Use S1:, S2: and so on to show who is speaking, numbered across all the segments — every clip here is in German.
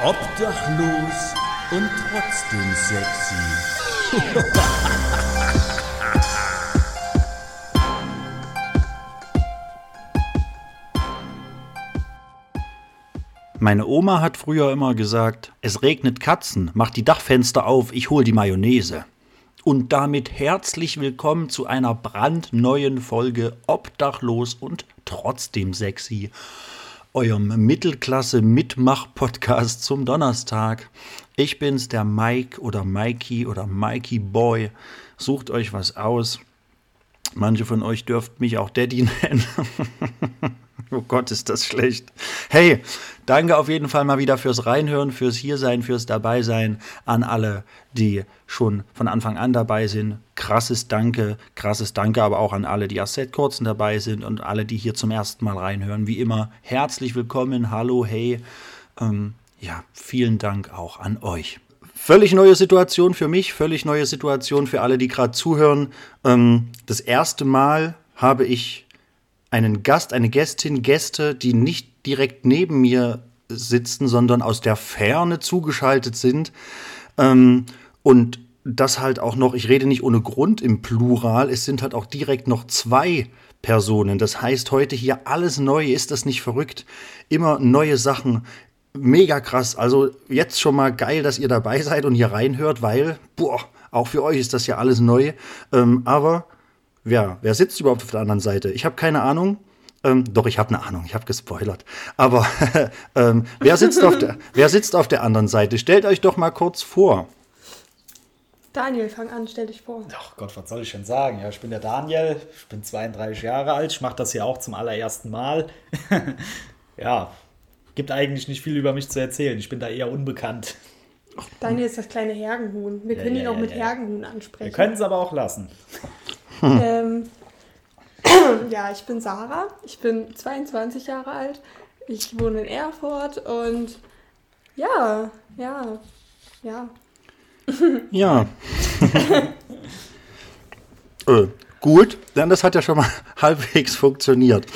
S1: Obdachlos und trotzdem sexy.
S2: Meine Oma hat früher immer gesagt, es regnet Katzen, mach die Dachfenster auf, ich hol die Mayonnaise. Und damit herzlich willkommen zu einer brandneuen Folge Obdachlos und trotzdem sexy, eurem Mittelklasse-Mitmach-Podcast zum Donnerstag. Ich bin's, der Mike oder Mikey oder Mikey Boy. Sucht euch was aus. Manche von euch dürft mich auch Daddy nennen. oh Gott, ist das schlecht. Hey, danke auf jeden Fall mal wieder fürs Reinhören, fürs Hiersein, fürs Dabeisein an alle, die schon von Anfang an dabei sind. Krasses Danke, krasses Danke aber auch an alle, die erst seit kurzem dabei sind und alle, die hier zum ersten Mal reinhören. Wie immer, herzlich willkommen, hallo, hey. Ähm, ja, vielen Dank auch an euch. Völlig neue Situation für mich, völlig neue Situation für alle, die gerade zuhören. Ähm, das erste Mal habe ich einen Gast, eine Gästin, Gäste, die nicht direkt neben mir sitzen, sondern aus der Ferne zugeschaltet sind. Ähm, und das halt auch noch, ich rede nicht ohne Grund im Plural, es sind halt auch direkt noch zwei Personen. Das heißt, heute hier alles neu, ist das nicht verrückt? Immer neue Sachen, mega krass. Also jetzt schon mal geil, dass ihr dabei seid und hier reinhört, weil, boah, auch für euch ist das ja alles neu. Ähm, aber ja, wer sitzt überhaupt auf der anderen Seite? Ich habe keine Ahnung. Ähm, doch, ich habe eine Ahnung, ich habe gespoilert. Aber ähm, wer, sitzt auf der, wer sitzt auf der anderen Seite? Stellt euch doch mal kurz vor.
S3: Daniel, fang an, stell dich vor.
S4: Ach Gott, was soll ich denn sagen? Ja, ich bin der Daniel, ich bin 32 Jahre alt, ich mache das hier auch zum allerersten Mal. ja, gibt eigentlich nicht viel über mich zu erzählen. Ich bin da eher unbekannt.
S3: Daniel ist das kleine Hergenhuhn. Wir
S4: Ja,
S3: können
S4: ja,
S3: ihn auch
S4: ja,
S3: mit
S4: ja.
S3: Hergenhuhn
S4: Wir
S3: ansprechen.
S4: können es aber auch lassen.
S3: Ähm, ja, ich bin Sarah. Ich bin 22 Jahre alt. Ich wohne in Erfurt und ja, ja, ja.
S2: Ja. äh, gut, denn das hat ja schon mal halbwegs funktioniert.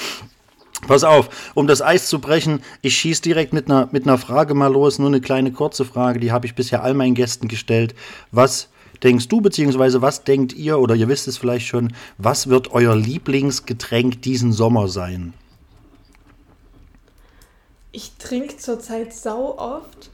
S2: Pass auf, um das Eis zu brechen, ich schieße direkt mit einer, mit einer Frage mal los. Nur eine kleine kurze Frage, die habe ich bisher all meinen Gästen gestellt. Was denkst du, beziehungsweise was denkt ihr, oder ihr wisst es vielleicht schon, was wird euer Lieblingsgetränk diesen Sommer sein?
S3: Ich trinke zurzeit sau oft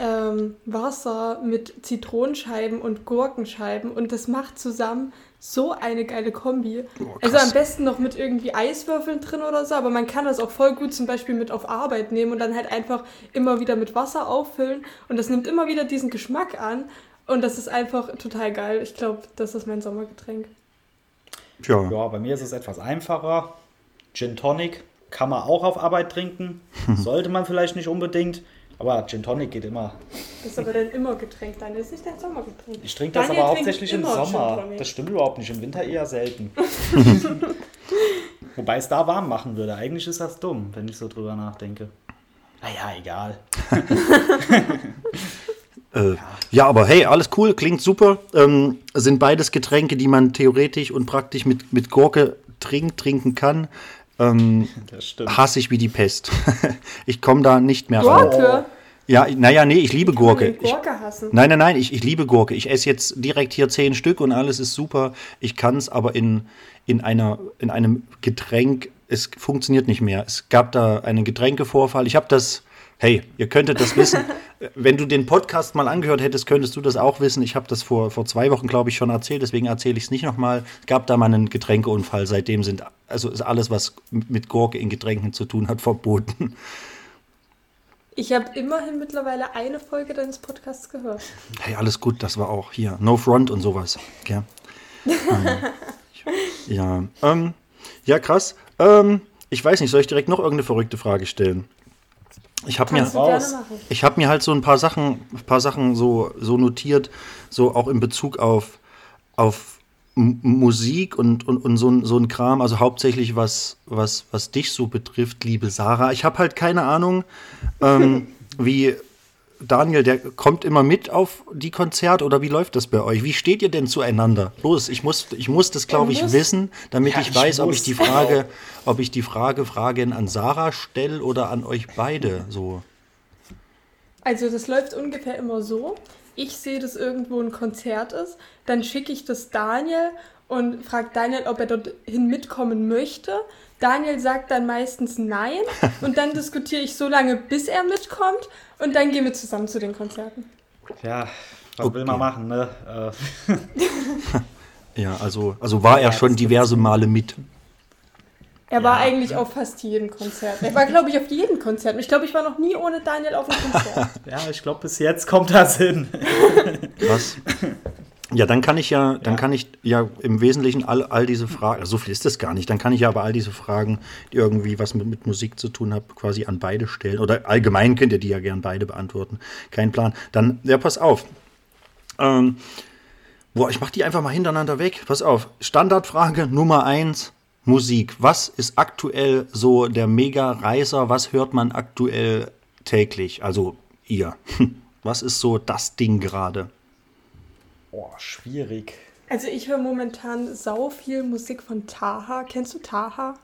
S3: ähm, Wasser mit Zitronenscheiben und Gurkenscheiben und das macht zusammen so eine geile Kombi.
S2: Oh,
S3: also am besten noch mit irgendwie Eiswürfeln drin oder so, aber man kann das auch voll gut zum Beispiel mit auf Arbeit nehmen und dann halt einfach immer wieder mit Wasser auffüllen und das nimmt immer wieder diesen Geschmack an und das ist einfach total geil. Ich glaube, das ist mein Sommergetränk.
S2: Tja,
S4: Ja, bei mir ist es etwas einfacher. Gin Tonic kann man auch auf Arbeit trinken. Sollte man vielleicht nicht unbedingt. Aber Gin Tonic geht immer.
S3: Das ist aber dann immer Getränk, dann ist nicht dein Sommergetränk.
S4: Ich trinke das
S3: Daniel
S4: aber hauptsächlich im Sommer. Das stimmt überhaupt nicht. Im Winter eher selten. Wobei es da warm machen würde. Eigentlich ist das dumm, wenn ich so drüber nachdenke. Naja, egal.
S2: Äh, ja, aber hey, alles cool, klingt super. Ähm, sind beides Getränke, die man theoretisch und praktisch mit, mit Gurke trinkt, trinken kann. Ähm,
S4: Das stimmt.
S2: hasse ich wie die Pest. ich komme da nicht mehr ran.
S3: Gurke?
S2: Ja, naja, nee, ich liebe Gurke.
S3: Kann man den
S2: Ich,
S3: Gurke hassen.
S2: nein, nein, nein, ich, ich liebe Gurke. Ich esse jetzt direkt hier zehn Stück und alles ist super. Ich kann es aber in, in, einer, in einem Getränk, es funktioniert nicht mehr. Es gab da einen Getränkevorfall. Ich habe das, hey, ihr könntet das wissen. Wenn du den Podcast mal angehört hättest, könntest du das auch wissen. Ich habe das vor, vor zwei Wochen, glaube ich, schon erzählt, deswegen erzähle ich es nicht nochmal. Es gab da mal einen Getränkeunfall. Seitdem sind, also ist alles, was mit Gurke in Getränken zu tun hat, verboten.
S3: Ich habe immerhin mittlerweile eine Folge deines Podcasts gehört.
S2: Hey, alles gut, das war auch hier. No Front und sowas. Ähm, ja, ähm, ja, krass. Ähm, ich weiß nicht, soll ich direkt noch irgendeine verrückte Frage stellen? Ich habe mir, ich habe mir halt so ein paar Sachen, ein paar Sachen so, so notiert, so auch in Bezug auf, auf Musik und, und, und so, ein- so ein Kram, also hauptsächlich was, was, was dich so betrifft, liebe Sarah. Ich habe halt keine Ahnung, ähm, wie Daniel, der kommt immer mit auf die Konzerte oder wie läuft das bei euch? Wie steht ihr denn zueinander? Los, ich muss, ich muss das, glaube ich, wissen, damit
S4: Ja,
S2: ich
S4: ich
S2: weiß, ob
S4: muss.
S2: ich die Frage, ob ich die Frage Fragen an Sarah stelle oder an euch beide. So.
S3: Also das läuft ungefähr immer so. Ich sehe, dass irgendwo ein Konzert ist, dann schicke ich das Daniel und frage Daniel, ob er dorthin mitkommen möchte. Daniel sagt dann meistens nein und dann diskutiere ich so lange, bis er mitkommt und dann gehen wir zusammen zu den Konzerten.
S4: Ja, was will man machen, ne? Äh,
S2: Ja, also, also war er schon diverse Male mit.
S3: Er war
S4: Ja.
S3: eigentlich auf fast jedem Konzert. Er war, glaube ich, auf jedem Konzert. Ich glaube, ich war noch nie ohne Daniel auf einem Konzert.
S4: ja, ich glaube, bis jetzt kommt das hin.
S2: Was? Ja, dann kann ich ja, dann
S4: Ja.
S2: kann ich ja im Wesentlichen all, all diese Fragen, so viel ist das gar nicht, dann kann ich ja aber all diese Fragen, die irgendwie was mit, mit Musik zu tun haben, quasi an beide stellen. Oder allgemein könnt ihr die ja gern beide beantworten. Kein Plan. Dann, ja, pass auf. Ähm, boah, ich mach die einfach mal hintereinander weg. Pass auf. Standardfrage Nummer eins. Musik. Was ist aktuell so der Mega-Reißer? Was hört man aktuell täglich? Also ihr. Was ist so das Ding gerade?
S4: Boah, schwierig.
S3: Also ich höre momentan sau viel Musik von Taha. Kennst du Taha?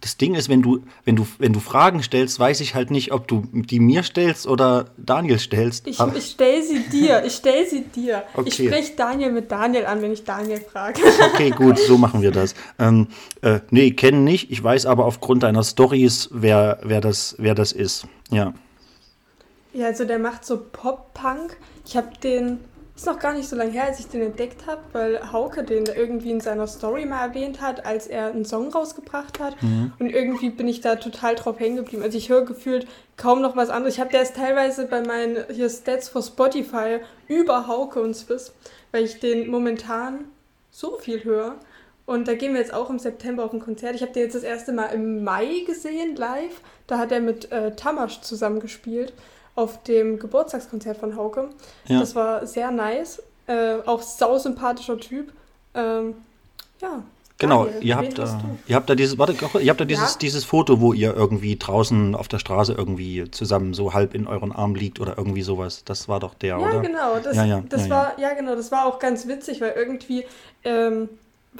S2: Das Ding ist, wenn du, wenn du, wenn du Fragen stellst, weiß ich halt nicht, ob du die mir stellst oder Daniel stellst.
S3: Ich, ich stelle sie dir. Ich stelle sie dir. Ich
S2: Okay.
S3: spreche Daniel mit Daniel an, wenn ich Daniel frage.
S2: okay, gut, so machen wir das. Ähm, äh, nee, kennen nicht. Ich weiß aber aufgrund deiner Stories, wer, wer, das, wer das ist. Ja.
S3: Ja, also der macht so Pop-Punk. Ich habe den, ist noch gar nicht so lange her, als ich den entdeckt habe, weil Hauke den irgendwie in seiner Story mal erwähnt hat, als er einen Song rausgebracht hat. Und irgendwie bin ich da total drauf hängen geblieben. Also ich höre gefühlt kaum noch was anderes. Ich habe der ist teilweise bei meinen hier Stats for Spotify über Hauke und Swiss, weil ich den momentan so viel höre. Und da gehen wir jetzt auch im September auf ein Konzert. Ich habe den jetzt das erste Mal im Mai gesehen, live. Da hat er mit äh, Tamasch zusammengespielt auf dem Geburtstagskonzert von Hauke.
S2: Ja.
S3: Das war sehr nice. Äh, auch sausympathischer Typ. Ähm, ja.
S2: Genau,
S3: Daniel,
S2: ihr habt,
S3: du?
S2: ihr habt da dieses, warte, ihr habt da dieses,
S3: Ja.
S2: dieses Foto, wo ihr irgendwie draußen auf der Straße irgendwie zusammen so halb in euren Arm liegt oder irgendwie sowas. Das war doch der,
S3: Ja,
S2: oder?
S3: genau. Das,
S2: Ja, ja,
S3: das
S2: ja,
S3: war, ja. genau, das war auch ganz witzig, weil irgendwie ähm,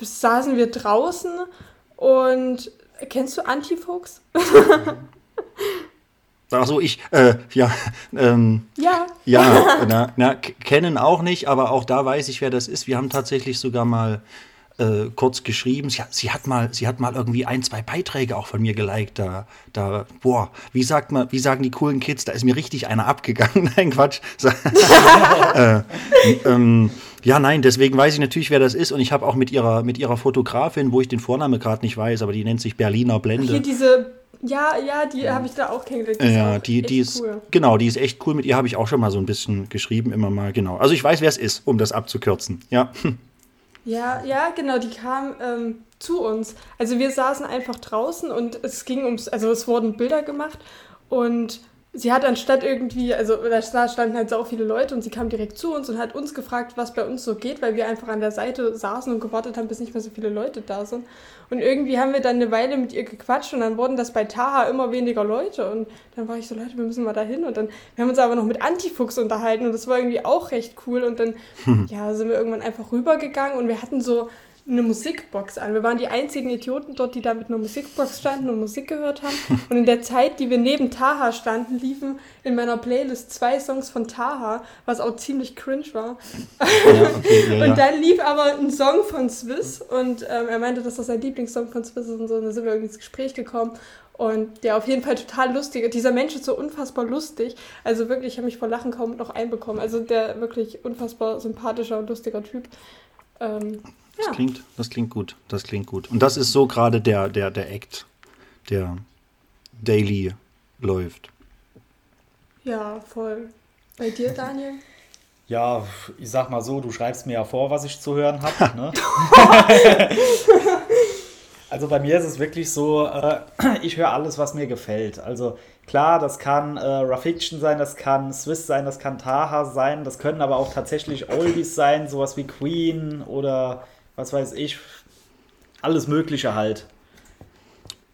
S3: saßen wir draußen und kennst du Antifuchs?
S2: Also ich, äh, ja, ähm,
S3: ja.
S2: ja, na, na, kennen auch nicht, aber auch da weiß ich, wer das ist. Wir haben tatsächlich sogar mal äh, kurz geschrieben. Sie, hat- sie hat mal, sie hat mal irgendwie ein, zwei Beiträge auch von mir geliked. Da, da, boah, wie sagt man, wie sagen die coolen Kids? Da ist mir richtig einer abgegangen. Nein, Quatsch. Äh, ähm, ja, nein, deswegen weiß ich natürlich, wer das ist. Und ich habe auch mit ihrer, mit ihrer Fotografin, wo ich den Vornamen gerade nicht weiß, aber die nennt sich Berliner Blende.
S3: Hier diese, ja, ja, die habe ich da auch kennengelernt. Die
S2: Ja, die, die ist,
S3: cool.
S2: genau, die ist echt cool. Mit ihr habe ich auch schon mal so ein bisschen geschrieben, immer mal, genau. Also ich weiß, wer es ist, um das abzukürzen. Ja,
S3: Ja, ja, genau, die kam ähm, zu uns. Also wir saßen einfach draußen und es ging ums, also es wurden Bilder gemacht und sie hat anstatt irgendwie, also da standen halt so viele Leute und sie kam direkt zu uns und hat uns gefragt, was bei uns so geht, weil wir einfach an der Seite saßen und gewartet haben, bis nicht mehr so viele Leute da sind. Und irgendwie haben wir dann eine Weile mit ihr gequatscht und dann wurden das bei Taha immer weniger Leute und dann war ich so, Leute, wir müssen mal dahin. Und dann, wir haben uns aber noch mit Antifuchs unterhalten und das war irgendwie auch recht cool. Und dann, ja, sind wir irgendwann einfach rübergegangen und wir hatten so eine Musikbox an. Wir waren die einzigen Idioten dort, die da mit einer Musikbox standen und Musik gehört haben. Und in der Zeit, die wir neben Taha standen, liefen in meiner Playlist zwei Songs von Taha, was auch ziemlich cringe war.
S2: ja okay, ja,
S3: Und dann lief aber ein Song von Swiss und ähm, er meinte, dass das sein Lieblingssong von Swiss ist und so. Und dann sind wir irgendwie ins Gespräch gekommen. Und der auf jeden Fall total lustig. Dieser Mensch ist so unfassbar lustig. Also wirklich, ich habe mich vor Lachen kaum noch einbekommen. Also der wirklich unfassbar sympathischer und lustiger Typ. Ähm,
S2: Das
S3: ja.
S2: klingt, das klingt gut, das klingt gut. Und das ist so gerade der, der, der Act, der daily läuft.
S3: ja, voll. Bei dir, Daniel?
S4: Ja, ich sag mal so, du schreibst mir ja vor, was ich zu hören habe. Ne? also bei mir ist es wirklich so, äh, ich höre alles, was mir gefällt. Also klar, das kann äh, Rafiction sein, das kann Swiss sein, das kann Taha sein, das können aber auch tatsächlich Oldies sein, sowas wie Queen oder was weiß ich. Alles Mögliche halt.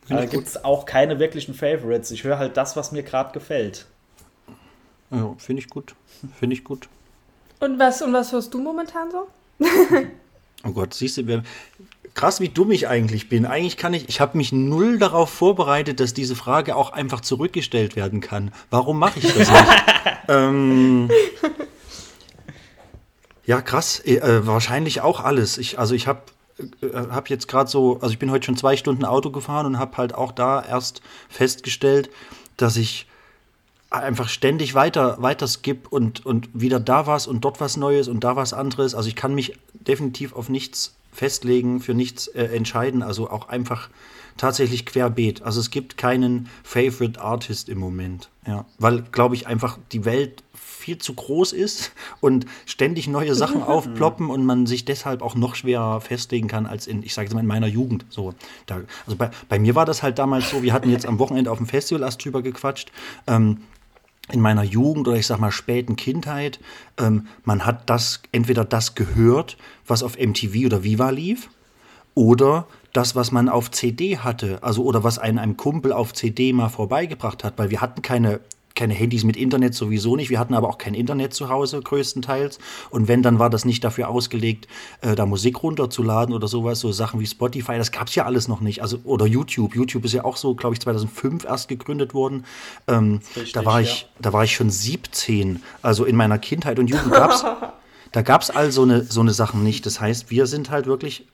S4: Da gibt es auch keine wirklichen Favorites. Ich höre halt das, was mir gerade gefällt.
S2: Ja, finde ich gut. Finde ich gut.
S3: Und was, und was hörst du momentan so?
S2: Oh Gott, siehst du, wir, krass, wie dumm ich eigentlich bin. Eigentlich kann ich, ich habe mich null darauf vorbereitet, dass diese Frage auch einfach zurückgestellt werden kann. Warum mache ich das nicht? ähm, ja, krass. Äh, wahrscheinlich auch alles. Ich, also ich habe äh, habe jetzt gerade so, also ich bin heute schon zwei Stunden Auto gefahren und habe halt auch da erst festgestellt, dass ich einfach ständig weiter, weiter skip und, und wieder da was und dort was Neues und da was anderes. Also ich kann mich definitiv auf nichts festlegen, für nichts äh, entscheiden. Also auch einfach tatsächlich querbeet. Also es gibt keinen Favorite Artist im Moment. Ja, weil, glaube ich, einfach die Welt viel zu groß ist und ständig neue Sachen aufploppen und man sich deshalb auch noch schwerer festlegen kann als in, ich sage jetzt mal, in meiner Jugend. So, da, also bei, bei mir war das halt damals so, wir hatten jetzt am Wochenende auf dem Festival erst drüber gequatscht. Ähm, in meiner Jugend oder ich sag mal späten Kindheit, ähm, man hat das entweder das gehört, was auf MTV oder Viva lief, oder das, was man auf CD hatte, also oder was einen einem Kumpel auf CD mal vorbeigebracht hat, weil wir hatten keine keine Handys mit Internet sowieso nicht. Wir hatten aber auch kein Internet zu Hause größtenteils. Und wenn, dann war das nicht dafür ausgelegt, äh, da Musik runterzuladen oder sowas, so Sachen wie Spotify. Das gab es ja alles noch nicht. Also, oder YouTube. YouTube ist ja auch so, glaube ich, 2005 erst gegründet worden. Ähm, richtig, da, war ich, ja. da war ich schon 17. Also in meiner Kindheit und Jugend gab es. da gab es all so eine, so eine Sachen nicht. Das heißt, wir sind halt wirklich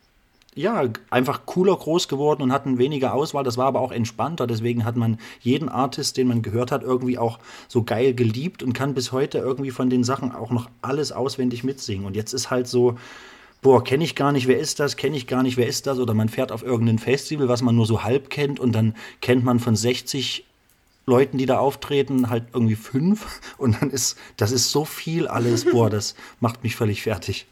S2: ja, einfach cooler groß geworden und hatten weniger Auswahl. Das war aber auch entspannter. Deswegen hat man jeden Artist, den man gehört hat, irgendwie auch so geil geliebt und kann bis heute irgendwie von den Sachen auch noch alles auswendig mitsingen. Und jetzt ist halt so, boah, kenne ich gar nicht, wer ist das, kenne ich gar nicht, wer ist das? Oder man fährt auf irgendein Festival, was man nur so halb kennt und dann kennt man von 60 Leuten, die da auftreten, halt irgendwie fünf und dann ist, das ist so viel alles, boah, das macht mich völlig fertig.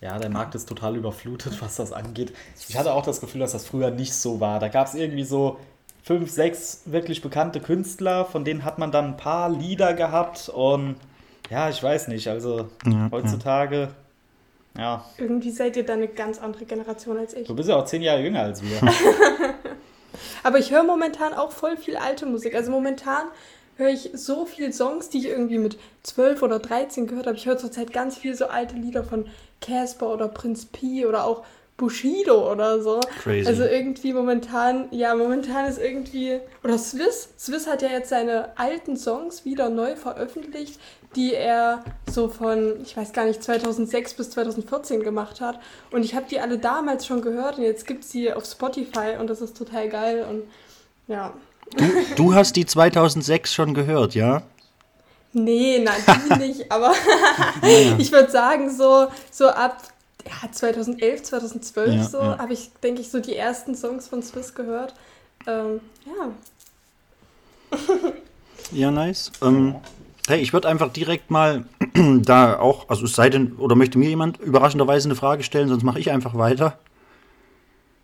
S4: Ja, der Markt ist total überflutet, was das angeht. Ich hatte auch das Gefühl, dass das früher nicht so war. Da gab es irgendwie so fünf, sechs wirklich bekannte Künstler, von denen hat man dann ein paar Lieder gehabt und ja, ich weiß nicht, also ja, heutzutage, ja. ja.
S3: Irgendwie seid ihr da eine ganz andere Generation als ich.
S4: Du bist ja auch zehn Jahre jünger als wir.
S3: Aber ich höre momentan auch voll viel alte Musik. Also momentan höre ich so viele Songs, die ich irgendwie mit 12 oder 13 gehört habe. Ich höre zurzeit ganz viel so alte Lieder von Casper oder Prinz Pi oder auch Bushido oder so. Crazy. Also irgendwie momentan, ja, momentan ist irgendwie, oder Swiss, Swiss hat ja jetzt seine alten Songs wieder neu veröffentlicht, die er so von, ich weiß gar nicht, 2006 bis 2014 gemacht hat. Und ich habe die alle damals schon gehört und jetzt gibt es sie auf Spotify und das ist total geil und ja.
S2: Du, du hast die 2006 schon gehört, ja?
S3: Nee, nein, nicht, aber ich würde sagen, so, so ab ja, 2011, 2012 ja, so ja. habe ich, denke ich, so die ersten Songs von Swiss gehört. Ähm, ja.
S2: ja, nice. Ähm, hey, ich würde einfach direkt mal da auch, also es sei denn, oder möchte mir jemand überraschenderweise eine Frage stellen, sonst mache ich einfach weiter.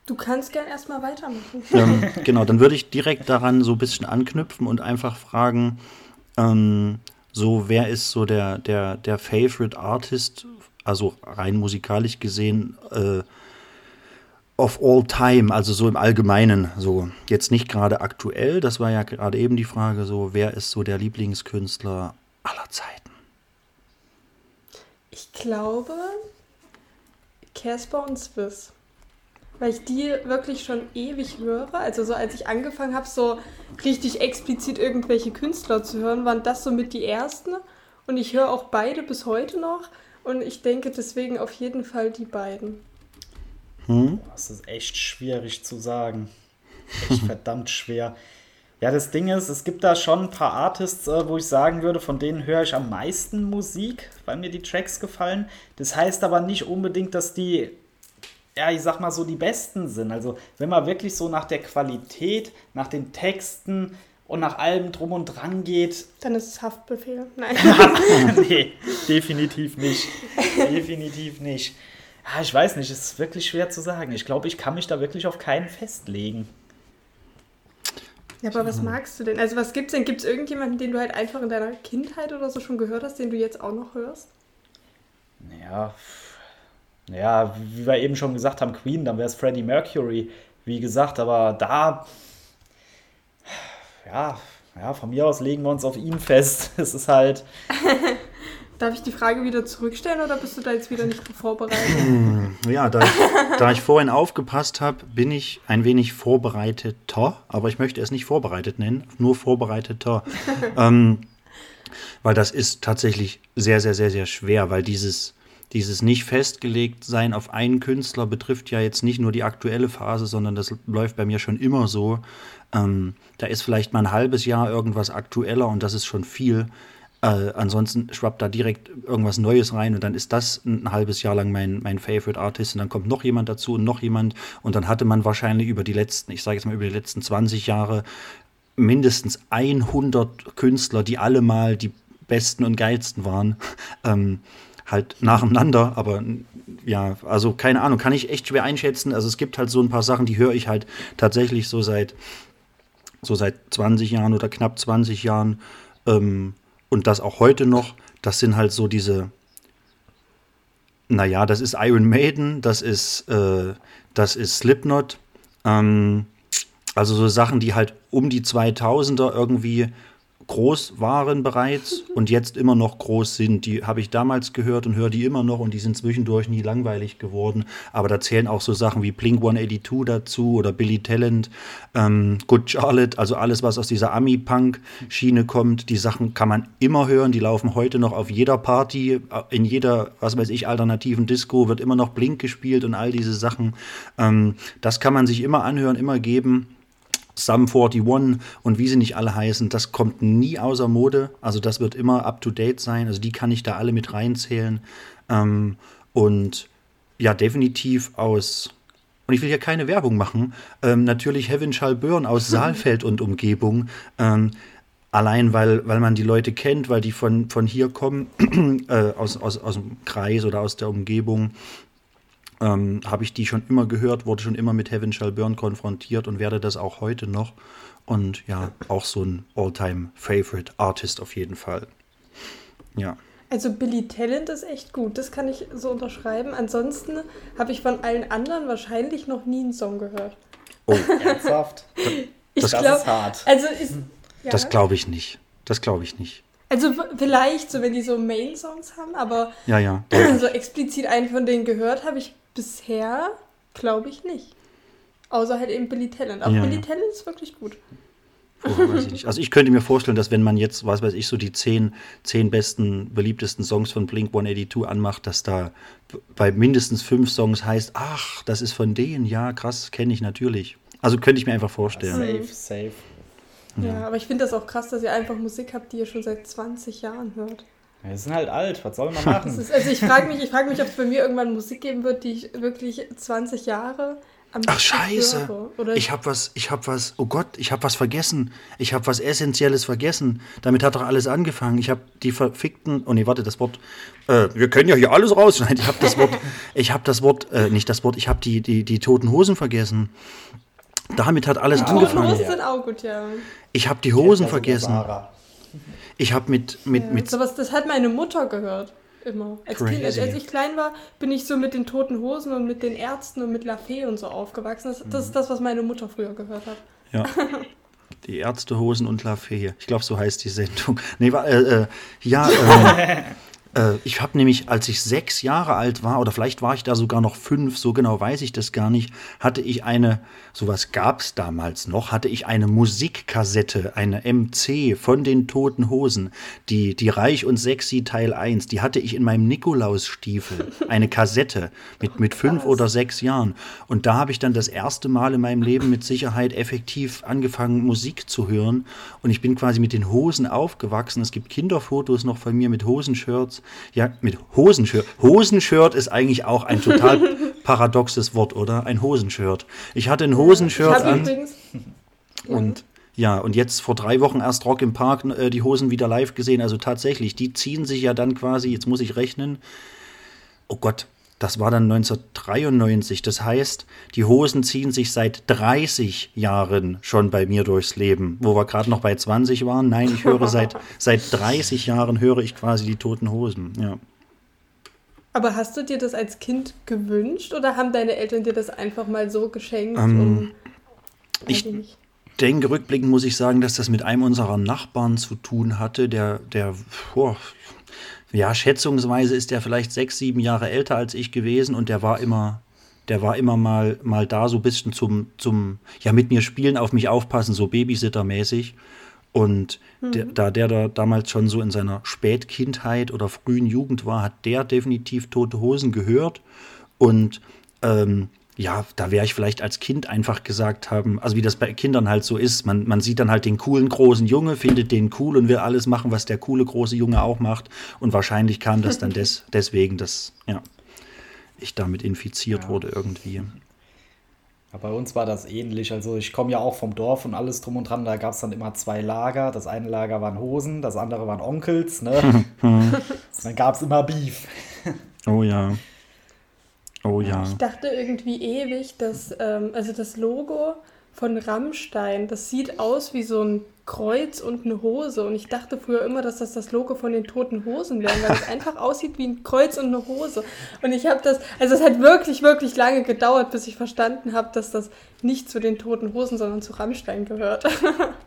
S3: Du kannst gern erstmal weitermachen.
S2: Ähm, genau, dann würde ich direkt daran so ein bisschen anknüpfen und einfach fragen, ähm, so, wer ist so der, der, der Favorite Artist, also rein musikalisch gesehen, äh, of all time, also so im Allgemeinen, so jetzt nicht gerade aktuell, das war ja gerade eben die Frage, so wer ist so der Lieblingskünstler aller Zeiten?
S3: Ich glaube, Casper und Swiss weil ich die wirklich schon ewig höre. Also so als ich angefangen habe, so richtig explizit irgendwelche Künstler zu hören, waren das somit die ersten. Und ich höre auch beide bis heute noch. Und ich denke deswegen auf jeden Fall die beiden.
S4: Hm? Das ist echt schwierig zu sagen. Echt verdammt schwer. Ja, das Ding ist, es gibt da schon ein paar Artists, äh, wo ich sagen würde, von denen höre ich am meisten Musik, weil mir die Tracks gefallen. Das heißt aber nicht unbedingt, dass die ja, ich sag mal so, die besten sind. Also, wenn man wirklich so nach der Qualität, nach den Texten und nach allem drum und dran geht.
S3: Dann ist es Haftbefehl. Nein.
S4: nee, definitiv nicht. definitiv nicht. Ja, ich weiß nicht, es ist wirklich schwer zu sagen. Ich glaube, ich kann mich da wirklich auf keinen festlegen.
S3: Ja, aber was magst du denn? Also, was gibt's denn? Gibt es irgendjemanden, den du halt einfach in deiner Kindheit oder so schon gehört hast, den du jetzt auch noch hörst?
S4: Naja, ja, wie wir eben schon gesagt haben, Queen, dann wäre es Freddie Mercury, wie gesagt, aber da, ja, ja, von mir aus legen wir uns auf ihn fest. Es ist halt.
S3: Darf ich die Frage wieder zurückstellen oder bist du da jetzt wieder nicht vorbereitet?
S2: Ja, da ich, da ich vorhin aufgepasst habe, bin ich ein wenig vorbereiteter, aber ich möchte es nicht vorbereitet nennen, nur vorbereiteter. ähm, weil das ist tatsächlich sehr, sehr, sehr, sehr schwer, weil dieses, dieses nicht festgelegt sein auf einen Künstler betrifft ja jetzt nicht nur die aktuelle Phase, sondern das läuft bei mir schon immer so. Ähm, da ist vielleicht mal ein halbes Jahr irgendwas aktueller und das ist schon viel. Äh, ansonsten schwappt da direkt irgendwas Neues rein und dann ist das ein halbes Jahr lang mein, mein Favorite Artist und dann kommt noch jemand dazu und noch jemand und dann hatte man wahrscheinlich über die letzten, ich sage jetzt mal über die letzten 20 Jahre mindestens 100 Künstler, die alle mal die besten und geilsten waren. Ähm, halt nacheinander, aber ja, also keine Ahnung, kann ich echt schwer einschätzen. Also es gibt halt so ein paar Sachen, die höre ich halt tatsächlich so seit so seit 20 Jahren oder knapp 20 Jahren ähm, und das auch heute noch. Das sind halt so diese, naja, das ist Iron Maiden, das ist, äh, das ist Slipknot. Ähm, also so Sachen, die halt um die 2000er irgendwie groß waren bereits und jetzt immer noch groß sind. Die habe ich damals gehört und höre die immer noch und die sind zwischendurch nie langweilig geworden. Aber da zählen auch so Sachen wie Blink 182 dazu oder Billy Talent, ähm, Good Charlotte, also alles, was aus dieser Ami-Punk-Schiene kommt. Die Sachen kann man immer hören, die laufen heute noch auf jeder Party, in jeder, was weiß ich, alternativen Disco wird immer noch Blink gespielt und all diese Sachen. Ähm, das kann man sich immer anhören, immer geben. Sum 41 und wie sie nicht alle heißen, das kommt nie außer Mode. Also das wird immer up-to-date sein. Also die kann ich da alle mit reinzählen. Ähm, und ja, definitiv aus, und ich will hier keine Werbung machen, ähm, natürlich Heaven Shall Burn aus Saalfeld und Umgebung. Ähm, allein weil, weil man die Leute kennt, weil die von, von hier kommen, äh, aus, aus, aus dem Kreis oder aus der Umgebung ähm, habe ich die schon immer gehört, wurde schon immer mit Heaven Shall Burn konfrontiert und werde das auch heute noch. Und ja, auch so ein All-Time-Favorite Artist auf jeden Fall. Ja.
S3: Also Billy Talent ist echt gut, das kann ich so unterschreiben. Ansonsten habe ich von allen anderen wahrscheinlich noch nie einen Song gehört.
S4: Oh, ernsthaft?
S3: ich
S4: das
S3: glaub,
S4: ist hart.
S3: Also ist, ja.
S2: Das glaube ich nicht. Das glaube ich nicht.
S3: Also vielleicht so, wenn die so Main-Songs haben, aber
S2: Ja, ja.
S3: so explizit einen von denen gehört habe ich bisher, glaube ich, nicht. Außer halt eben Billy Talent. Aber
S2: Ja,
S3: Billy
S2: ja.
S3: Talent ist wirklich gut.
S2: Oh, weiß ich nicht. Also ich könnte mir vorstellen, dass wenn man jetzt, was weiß ich, so die zehn, zehn besten, beliebtesten Songs von Blink 182 anmacht, dass da bei mindestens fünf Songs heißt, ach, das ist von denen, ja, krass, kenne ich natürlich. Also könnte ich mir einfach vorstellen.
S4: Safe, safe.
S3: Ja, aber ich finde das auch krass, dass ihr einfach Musik habt, die ihr schon seit 20 Jahren hört.
S4: Wir sind halt alt, was soll man machen?
S3: ist, also ich frage mich, ich frage mich, ob es bei mir irgendwann Musik geben wird, die ich wirklich 20 Jahre am
S2: Ach scheiße,
S3: höre. Oder
S2: ich habe was, ich habe was, oh Gott, ich habe was vergessen. Ich habe was Essentielles vergessen. Damit hat doch alles angefangen. Ich habe die verfickten, oh nee, warte, das Wort, äh, wir können ja hier alles rausschneiden. Ich habe das Wort, ich habe das Wort, äh, nicht das Wort, ich habe die, die, die toten Hosen vergessen. Damit hat alles
S3: die Toten
S2: angefangen.
S3: Hosen sind auch gut, ja.
S2: Ich habe die Hosen vergessen.
S4: Sarah.
S2: Ich habe mit, mit,
S3: ja.
S2: mit,
S3: Sowas, das hat meine Mutter gehört. Immer. Als, kind, als, ich klein war, bin ich so mit den Toten Hosen und mit den Ärzten und mit La Fee und so aufgewachsen. Das, das ist das, was meine Mutter früher gehört hat.
S2: Ja. Die Ärztehosen und La Fee. Ich glaube, so heißt die Sendung. Nee, äh, äh, ja, ähm, äh, ich habe nämlich, als ich sechs Jahre alt war, oder vielleicht war ich da sogar noch fünf, so genau weiß ich das gar nicht, hatte ich eine, sowas gab es damals noch, hatte ich eine Musikkassette, eine MC von den Toten Hosen, die, die Reich und Sexy Teil 1, die hatte ich in meinem Nikolausstiefel, eine Kassette mit, mit fünf oder sechs Jahren. Und da habe ich dann das erste Mal in meinem Leben mit Sicherheit effektiv angefangen, Musik zu hören. Und ich bin quasi mit den Hosen aufgewachsen. Es gibt Kinderfotos noch von mir mit Hosenshirts. Ja, mit Hosenshirt. Hosenshirt ist eigentlich auch ein total paradoxes Wort, oder? Ein Hosenshirt. Ich hatte ein Hosenshirt an.
S3: übrigens.
S2: Und ja, und jetzt vor drei Wochen erst Rock im Park äh, die Hosen wieder live gesehen. Also tatsächlich, die ziehen sich ja dann quasi, jetzt muss ich rechnen, oh Gott, das war dann 1993. Das heißt, die Hosen ziehen sich seit 30 Jahren schon bei mir durchs Leben. Wo wir gerade noch bei 20 waren. Nein, ich höre seit, seit 30 Jahren höre ich quasi die toten Hosen. Ja.
S3: Aber hast du dir das als Kind gewünscht oder haben deine Eltern dir das einfach mal so geschenkt?
S2: Ähm, ich-
S3: ich
S2: denke, rückblickend muss ich sagen, dass das mit einem unserer Nachbarn zu tun hatte, der, der, oh, ja, schätzungsweise ist der vielleicht sechs, sieben Jahre älter als ich gewesen und der war immer, der war immer mal, mal da, so ein bisschen zum, zum, ja, mit mir spielen, auf mich aufpassen, so Babysittermäßig. Und der, da der da damals schon so in seiner Spätkindheit oder frühen Jugend war, hat der definitiv Tote Hosen gehört. Und ähm, ja, da wäre ich vielleicht als Kind einfach gesagt haben, also wie das bei Kindern halt so ist, man, man sieht dann halt den coolen großen Junge, findet den cool und will alles machen, was der coole große Junge auch macht. Und wahrscheinlich kam das dann des, deswegen, dass ja, ich damit infiziert
S4: Ja.
S2: wurde irgendwie.
S4: Ja, bei uns war das ähnlich. Also ich komme ja auch vom Dorf und alles drum und dran. Da gab es dann immer zwei Lager. Das eine Lager waren Hosen, das andere waren Onkels. Ne? dann gab es immer Beef.
S2: Oh ja. Oh ja.
S3: Ich dachte irgendwie ewig, dass, ähm, also das Logo von Rammstein, das sieht aus wie so ein Kreuz und eine Hose. Und ich dachte früher immer, dass das das Logo von den toten Hosen wäre, weil es einfach aussieht wie ein Kreuz und eine Hose. Und ich habe das, also es hat wirklich, wirklich lange gedauert, bis ich verstanden habe, dass das nicht zu den toten Hosen, sondern zu Rammstein gehört.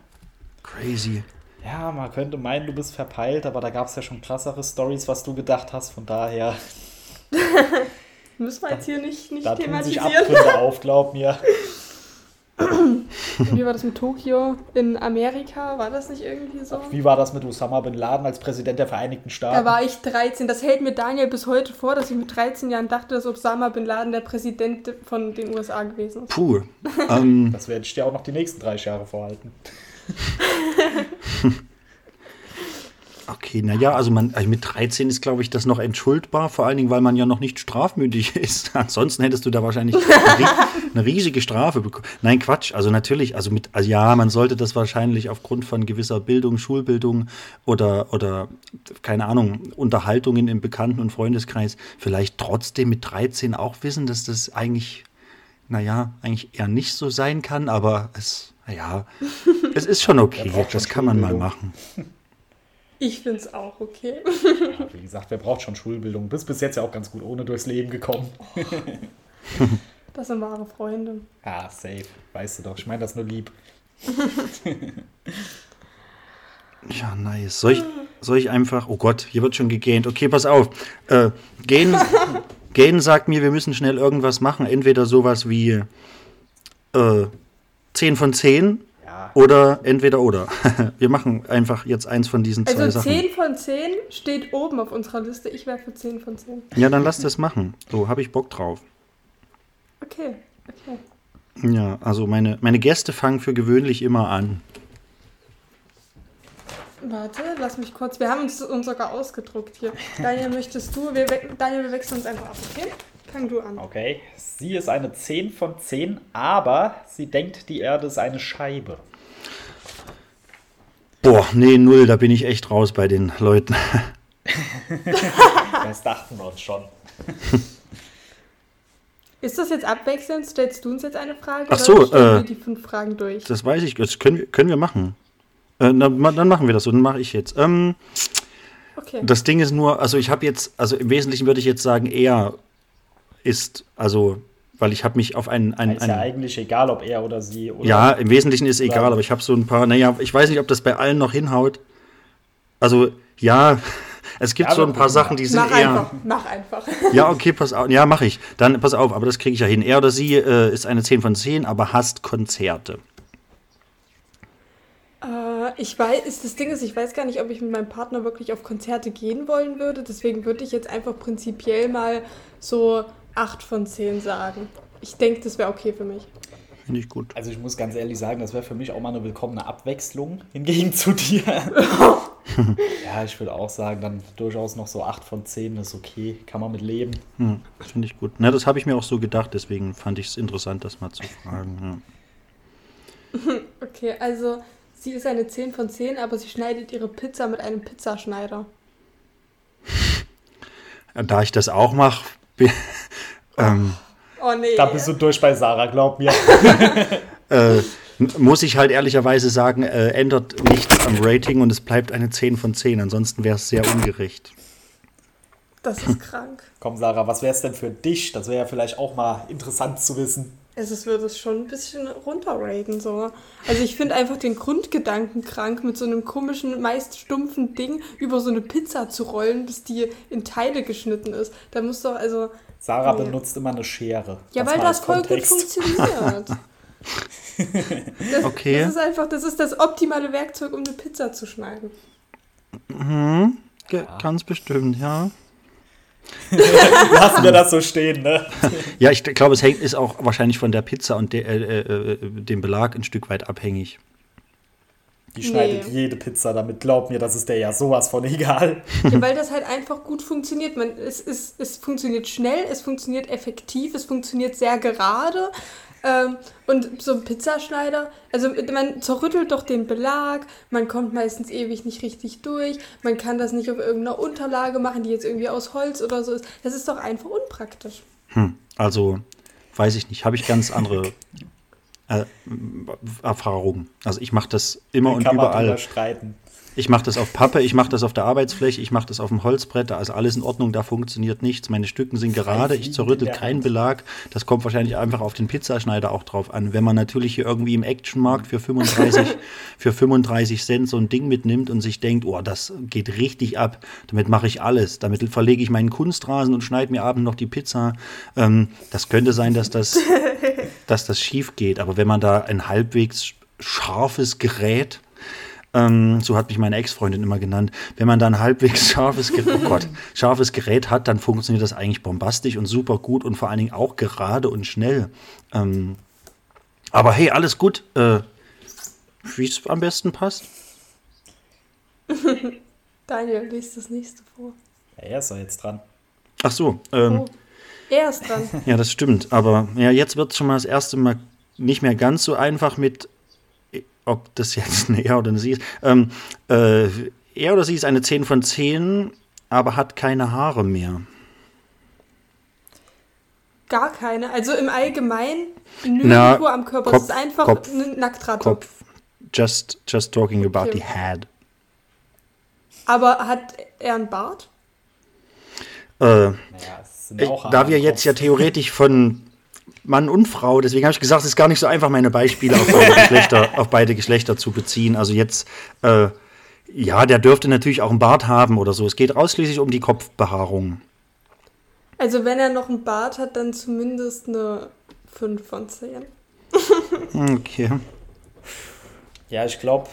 S2: Crazy.
S4: Ja, man könnte meinen, du bist verpeilt, aber da gab es ja schon krassere Stories, was du gedacht hast. Von daher,
S3: Müssen wir jetzt hier nicht, nicht
S4: da tun sich
S3: thematisieren.
S4: Abgründe auf, glaub mir.
S3: Wie war das mit Tokio in Amerika? War das nicht irgendwie so?
S4: Wie war das mit Osama Bin Laden als Präsident der Vereinigten Staaten?
S3: Da war ich 13. Das hält mir Daniel bis heute vor, dass ich mit 13 Jahren dachte, dass Osama Bin Laden der Präsident von den USA gewesen ist.
S2: Puh. ähm,
S4: das werde ich dir auch noch die nächsten 30 Jahre vorhalten.
S2: Okay, naja, also man also mit 13 ist, glaube ich, das noch entschuldbar, vor allen Dingen, weil man ja noch nicht strafmündig ist. Ansonsten hättest du da wahrscheinlich eine, eine riesige Strafe bekommen. Nein, Quatsch, also natürlich, also mit, also ja, man sollte das wahrscheinlich aufgrund von gewisser Bildung, Schulbildung oder, oder keine Ahnung, Unterhaltungen im Bekannten- und Freundeskreis vielleicht trotzdem mit 13 auch wissen, dass das eigentlich, naja, eigentlich eher nicht so sein kann, aber es, naja, es ist schon okay, das kann man mal machen.
S3: Ich finde es auch okay.
S4: Ja, wie gesagt, wer braucht schon Schulbildung? Bist bis jetzt ja auch ganz gut ohne durchs Leben gekommen.
S3: Das sind wahre Freunde.
S4: Ja, safe. Weißt du doch. Ich meine das nur lieb.
S2: Ja, nice. Soll ich, soll ich einfach. Oh Gott, hier wird schon gegähnt. Okay, pass auf. Äh, gähnen, gähnen sagt mir, wir müssen schnell irgendwas machen. Entweder sowas wie äh, 10 von 10
S4: Ja.
S2: Oder entweder oder. wir machen einfach jetzt eins von diesen zwei
S3: Also
S2: Sachen.
S3: 10 von 10 steht oben auf unserer Liste. Ich wäre für 10 von 10.
S2: Ja, dann lass das machen. So, habe ich Bock drauf.
S3: Okay, okay.
S2: Ja, also meine, meine Gäste fangen für gewöhnlich immer an.
S3: Warte, lass mich kurz. Wir haben uns, uns sogar ausgedruckt hier. Daniel, möchtest du? Wir, we- Daniel, wir wechseln uns einfach ab, okay? Fang du an.
S4: Okay. Sie ist eine 10 von 10, aber sie denkt, die Erde ist eine Scheibe.
S2: Boah, nee, null, da bin ich echt raus bei den Leuten.
S4: Das dachten wir uns schon.
S3: Ist das jetzt abwechselnd? Stellst du uns jetzt eine Frage?
S2: Ach so,
S3: oder stellen
S2: äh,
S3: wir die fünf Fragen durch?
S2: Das weiß ich, das können wir, können wir machen. Äh, na, dann machen wir das so, dann mache ich jetzt. Ähm,
S3: Okay.
S2: Das Ding ist nur, also ich habe jetzt, also im Wesentlichen würde ich jetzt sagen, er ist, also, weil ich habe mich auf einen, einen,
S4: Ist ja
S2: einen
S4: eigentlich egal, ob er oder sie oder.
S2: ja, im Wesentlichen ist egal, aber ich habe so ein paar, naja, ich weiß nicht, ob das bei allen noch hinhaut. Also, ja, es gibt
S4: Ja,
S2: so ein paar Sachen, die sind
S3: Mach
S2: eher.
S3: einfach, mach einfach.
S2: Ja, okay, pass auf. Ja, mache ich. Dann pass auf, aber das kriege ich ja hin. Er oder sie äh, ist eine 10 von 10, aber hasst Konzerte.
S3: Äh, ich weiß, ist, das Ding ist, ich weiß gar nicht, ob ich mit meinem Partner wirklich auf Konzerte gehen wollen würde. Deswegen würde ich jetzt einfach prinzipiell mal so 8 von 10 sagen. Ich denke, das wäre okay für mich.
S2: Finde ich gut.
S4: Also ich muss ganz ehrlich sagen, das wäre für mich auch mal eine willkommene Abwechslung hingegen zu dir. ja, ich würde auch sagen, dann durchaus noch so 8 von 10 ist okay, kann man mit leben.
S2: Hm, Finde ich gut. Na, das habe ich mir auch so gedacht, deswegen fand ich es interessant, das mal zu fragen.
S3: Okay, also sie ist eine 10 von 10, aber sie schneidet ihre Pizza mit einem Pizzaschneider.
S2: Ja. Da ich das auch mache, ähm,
S3: Oh nee.
S4: Da bist du durch bei Sarah, glaub mir.
S2: äh, muss ich halt ehrlicherweise sagen, äh, ändert nichts am Rating und es bleibt eine 10 von 10. Ansonsten wäre es sehr ungerecht.
S3: Das ist krank.
S4: Komm, Sarah, was wäre es denn für dich? Das wäre ja vielleicht auch mal interessant zu wissen.
S3: Also es würde es schon ein bisschen runterraten, so. Also ich finde einfach den Grundgedanken krank, mit so einem komischen, meist stumpfen Ding über so eine Pizza zu rollen, bis die in Teile geschnitten ist. Da muss doch, also.
S4: Sarah
S3: Nee.
S4: benutzt immer eine Schere.
S3: Ja, weil
S4: mal
S3: das voll gut funktioniert. Das,
S2: Okay.
S3: das ist einfach, das ist das optimale Werkzeug, um eine Pizza zu schneiden.
S2: Ge- Ganz bestimmt, ja.
S4: Lassen wir das so stehen, ne?
S2: Ja, ich glaube, es hängt, ist auch wahrscheinlich von der Pizza und der, äh, äh, dem Belag ein Stück weit abhängig.
S4: Die schneidet
S3: Nee.
S4: jede Pizza, damit glaub mir, das ist der ja sowas von egal.
S3: Ja, weil das halt einfach gut funktioniert. Man, es, es, es funktioniert schnell, es funktioniert effektiv, es funktioniert sehr gerade. Ähm, und so ein Pizzaschneider, also man zerrüttelt doch den Belag, man kommt meistens ewig nicht richtig durch, man kann das nicht auf irgendeiner Unterlage machen, die jetzt irgendwie aus Holz oder so ist. Das ist doch einfach unpraktisch.
S2: Hm, also, weiß ich nicht, habe ich ganz andere äh, Erfahrungen. Also ich mache das immer und
S4: Kann man
S2: überall.
S4: drüber streiten.
S2: Ich mache das auf Pappe, ich mache das auf der Arbeitsfläche, ich mache das auf dem Holzbrett, da ist alles in Ordnung, da funktioniert nichts. Meine Stücken sind gerade, ich zerrüttel keinen. Belag. Das kommt wahrscheinlich einfach auf den Pizzaschneider auch drauf an. Wenn man natürlich hier irgendwie im Actionmarkt für 35, für 35 Cent so ein Ding mitnimmt und sich denkt, oh, das geht richtig ab, damit mache ich alles. Damit verlege ich meinen Kunstrasen und schneide mir abends noch die Pizza. Ähm, das könnte sein, dass das, dass das schief geht. Aber wenn man da ein halbwegs scharfes Gerät ähm, so hat mich meine Ex-Freundin immer genannt. Wenn man dann halbwegs scharfes Gerät, oh Gott, scharfes Gerät hat, dann funktioniert das eigentlich bombastisch und super gut und vor allen Dingen auch gerade und schnell. Ähm, aber hey, alles gut, äh, wie es am besten passt.
S3: Daniel, liest das nächste vor.
S4: Ja, er ist doch jetzt dran.
S2: Ach so, ähm,
S3: Oh, er ist dran.
S2: ja, das stimmt. Aber ja, jetzt wird es schon mal das erste Mal nicht mehr ganz so einfach mit, ob das jetzt ein Er oder eine Sie ist. Ähm, äh, er oder sie ist eine 10 von 10, aber hat keine Haare mehr.
S3: Gar keine. Also im Allgemeinen nirgendwo
S2: Na,
S3: am Körper.
S2: Kopf,
S3: es ist einfach
S2: Kopf,
S3: eine Nacktratte.
S2: Kopf. Just, just talking about
S3: Okay.
S2: the head.
S3: Aber hat er einen Bart?
S2: Äh,
S4: Naja,
S2: ich,
S4: auch
S2: da wir jetzt ja theoretisch von Mann und Frau, deswegen habe ich gesagt, es ist gar nicht so einfach, meine Beispiele auf beide Geschlechter, auf beide Geschlechter zu beziehen. Also jetzt, äh, ja, der dürfte natürlich auch einen Bart haben oder so. Es geht ausschließlich um die Kopfbehaarung.
S3: Also wenn er noch einen Bart hat, dann zumindest eine 5 von 10.
S2: Okay.
S4: Ja, ich glaube,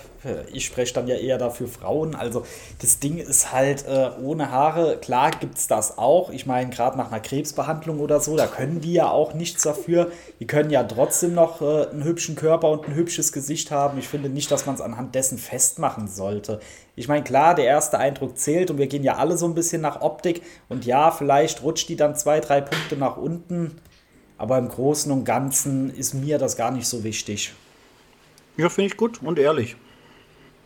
S4: ich spreche dann ja eher dafür Frauen. Also das Ding ist halt äh, ohne Haare, klar gibt es das auch. Ich meine, gerade nach einer Krebsbehandlung oder so, da können die ja auch nichts dafür. Die können ja trotzdem noch äh, einen hübschen Körper und ein hübsches Gesicht haben. Ich finde nicht, dass man es anhand dessen festmachen sollte. Ich meine, klar, der erste Eindruck zählt und wir gehen ja alle so ein bisschen nach Optik. Und ja, vielleicht rutscht die dann zwei, drei Punkte nach unten. Aber im Großen und Ganzen ist mir das gar nicht so wichtig.
S2: Ja, finde ich gut und ehrlich.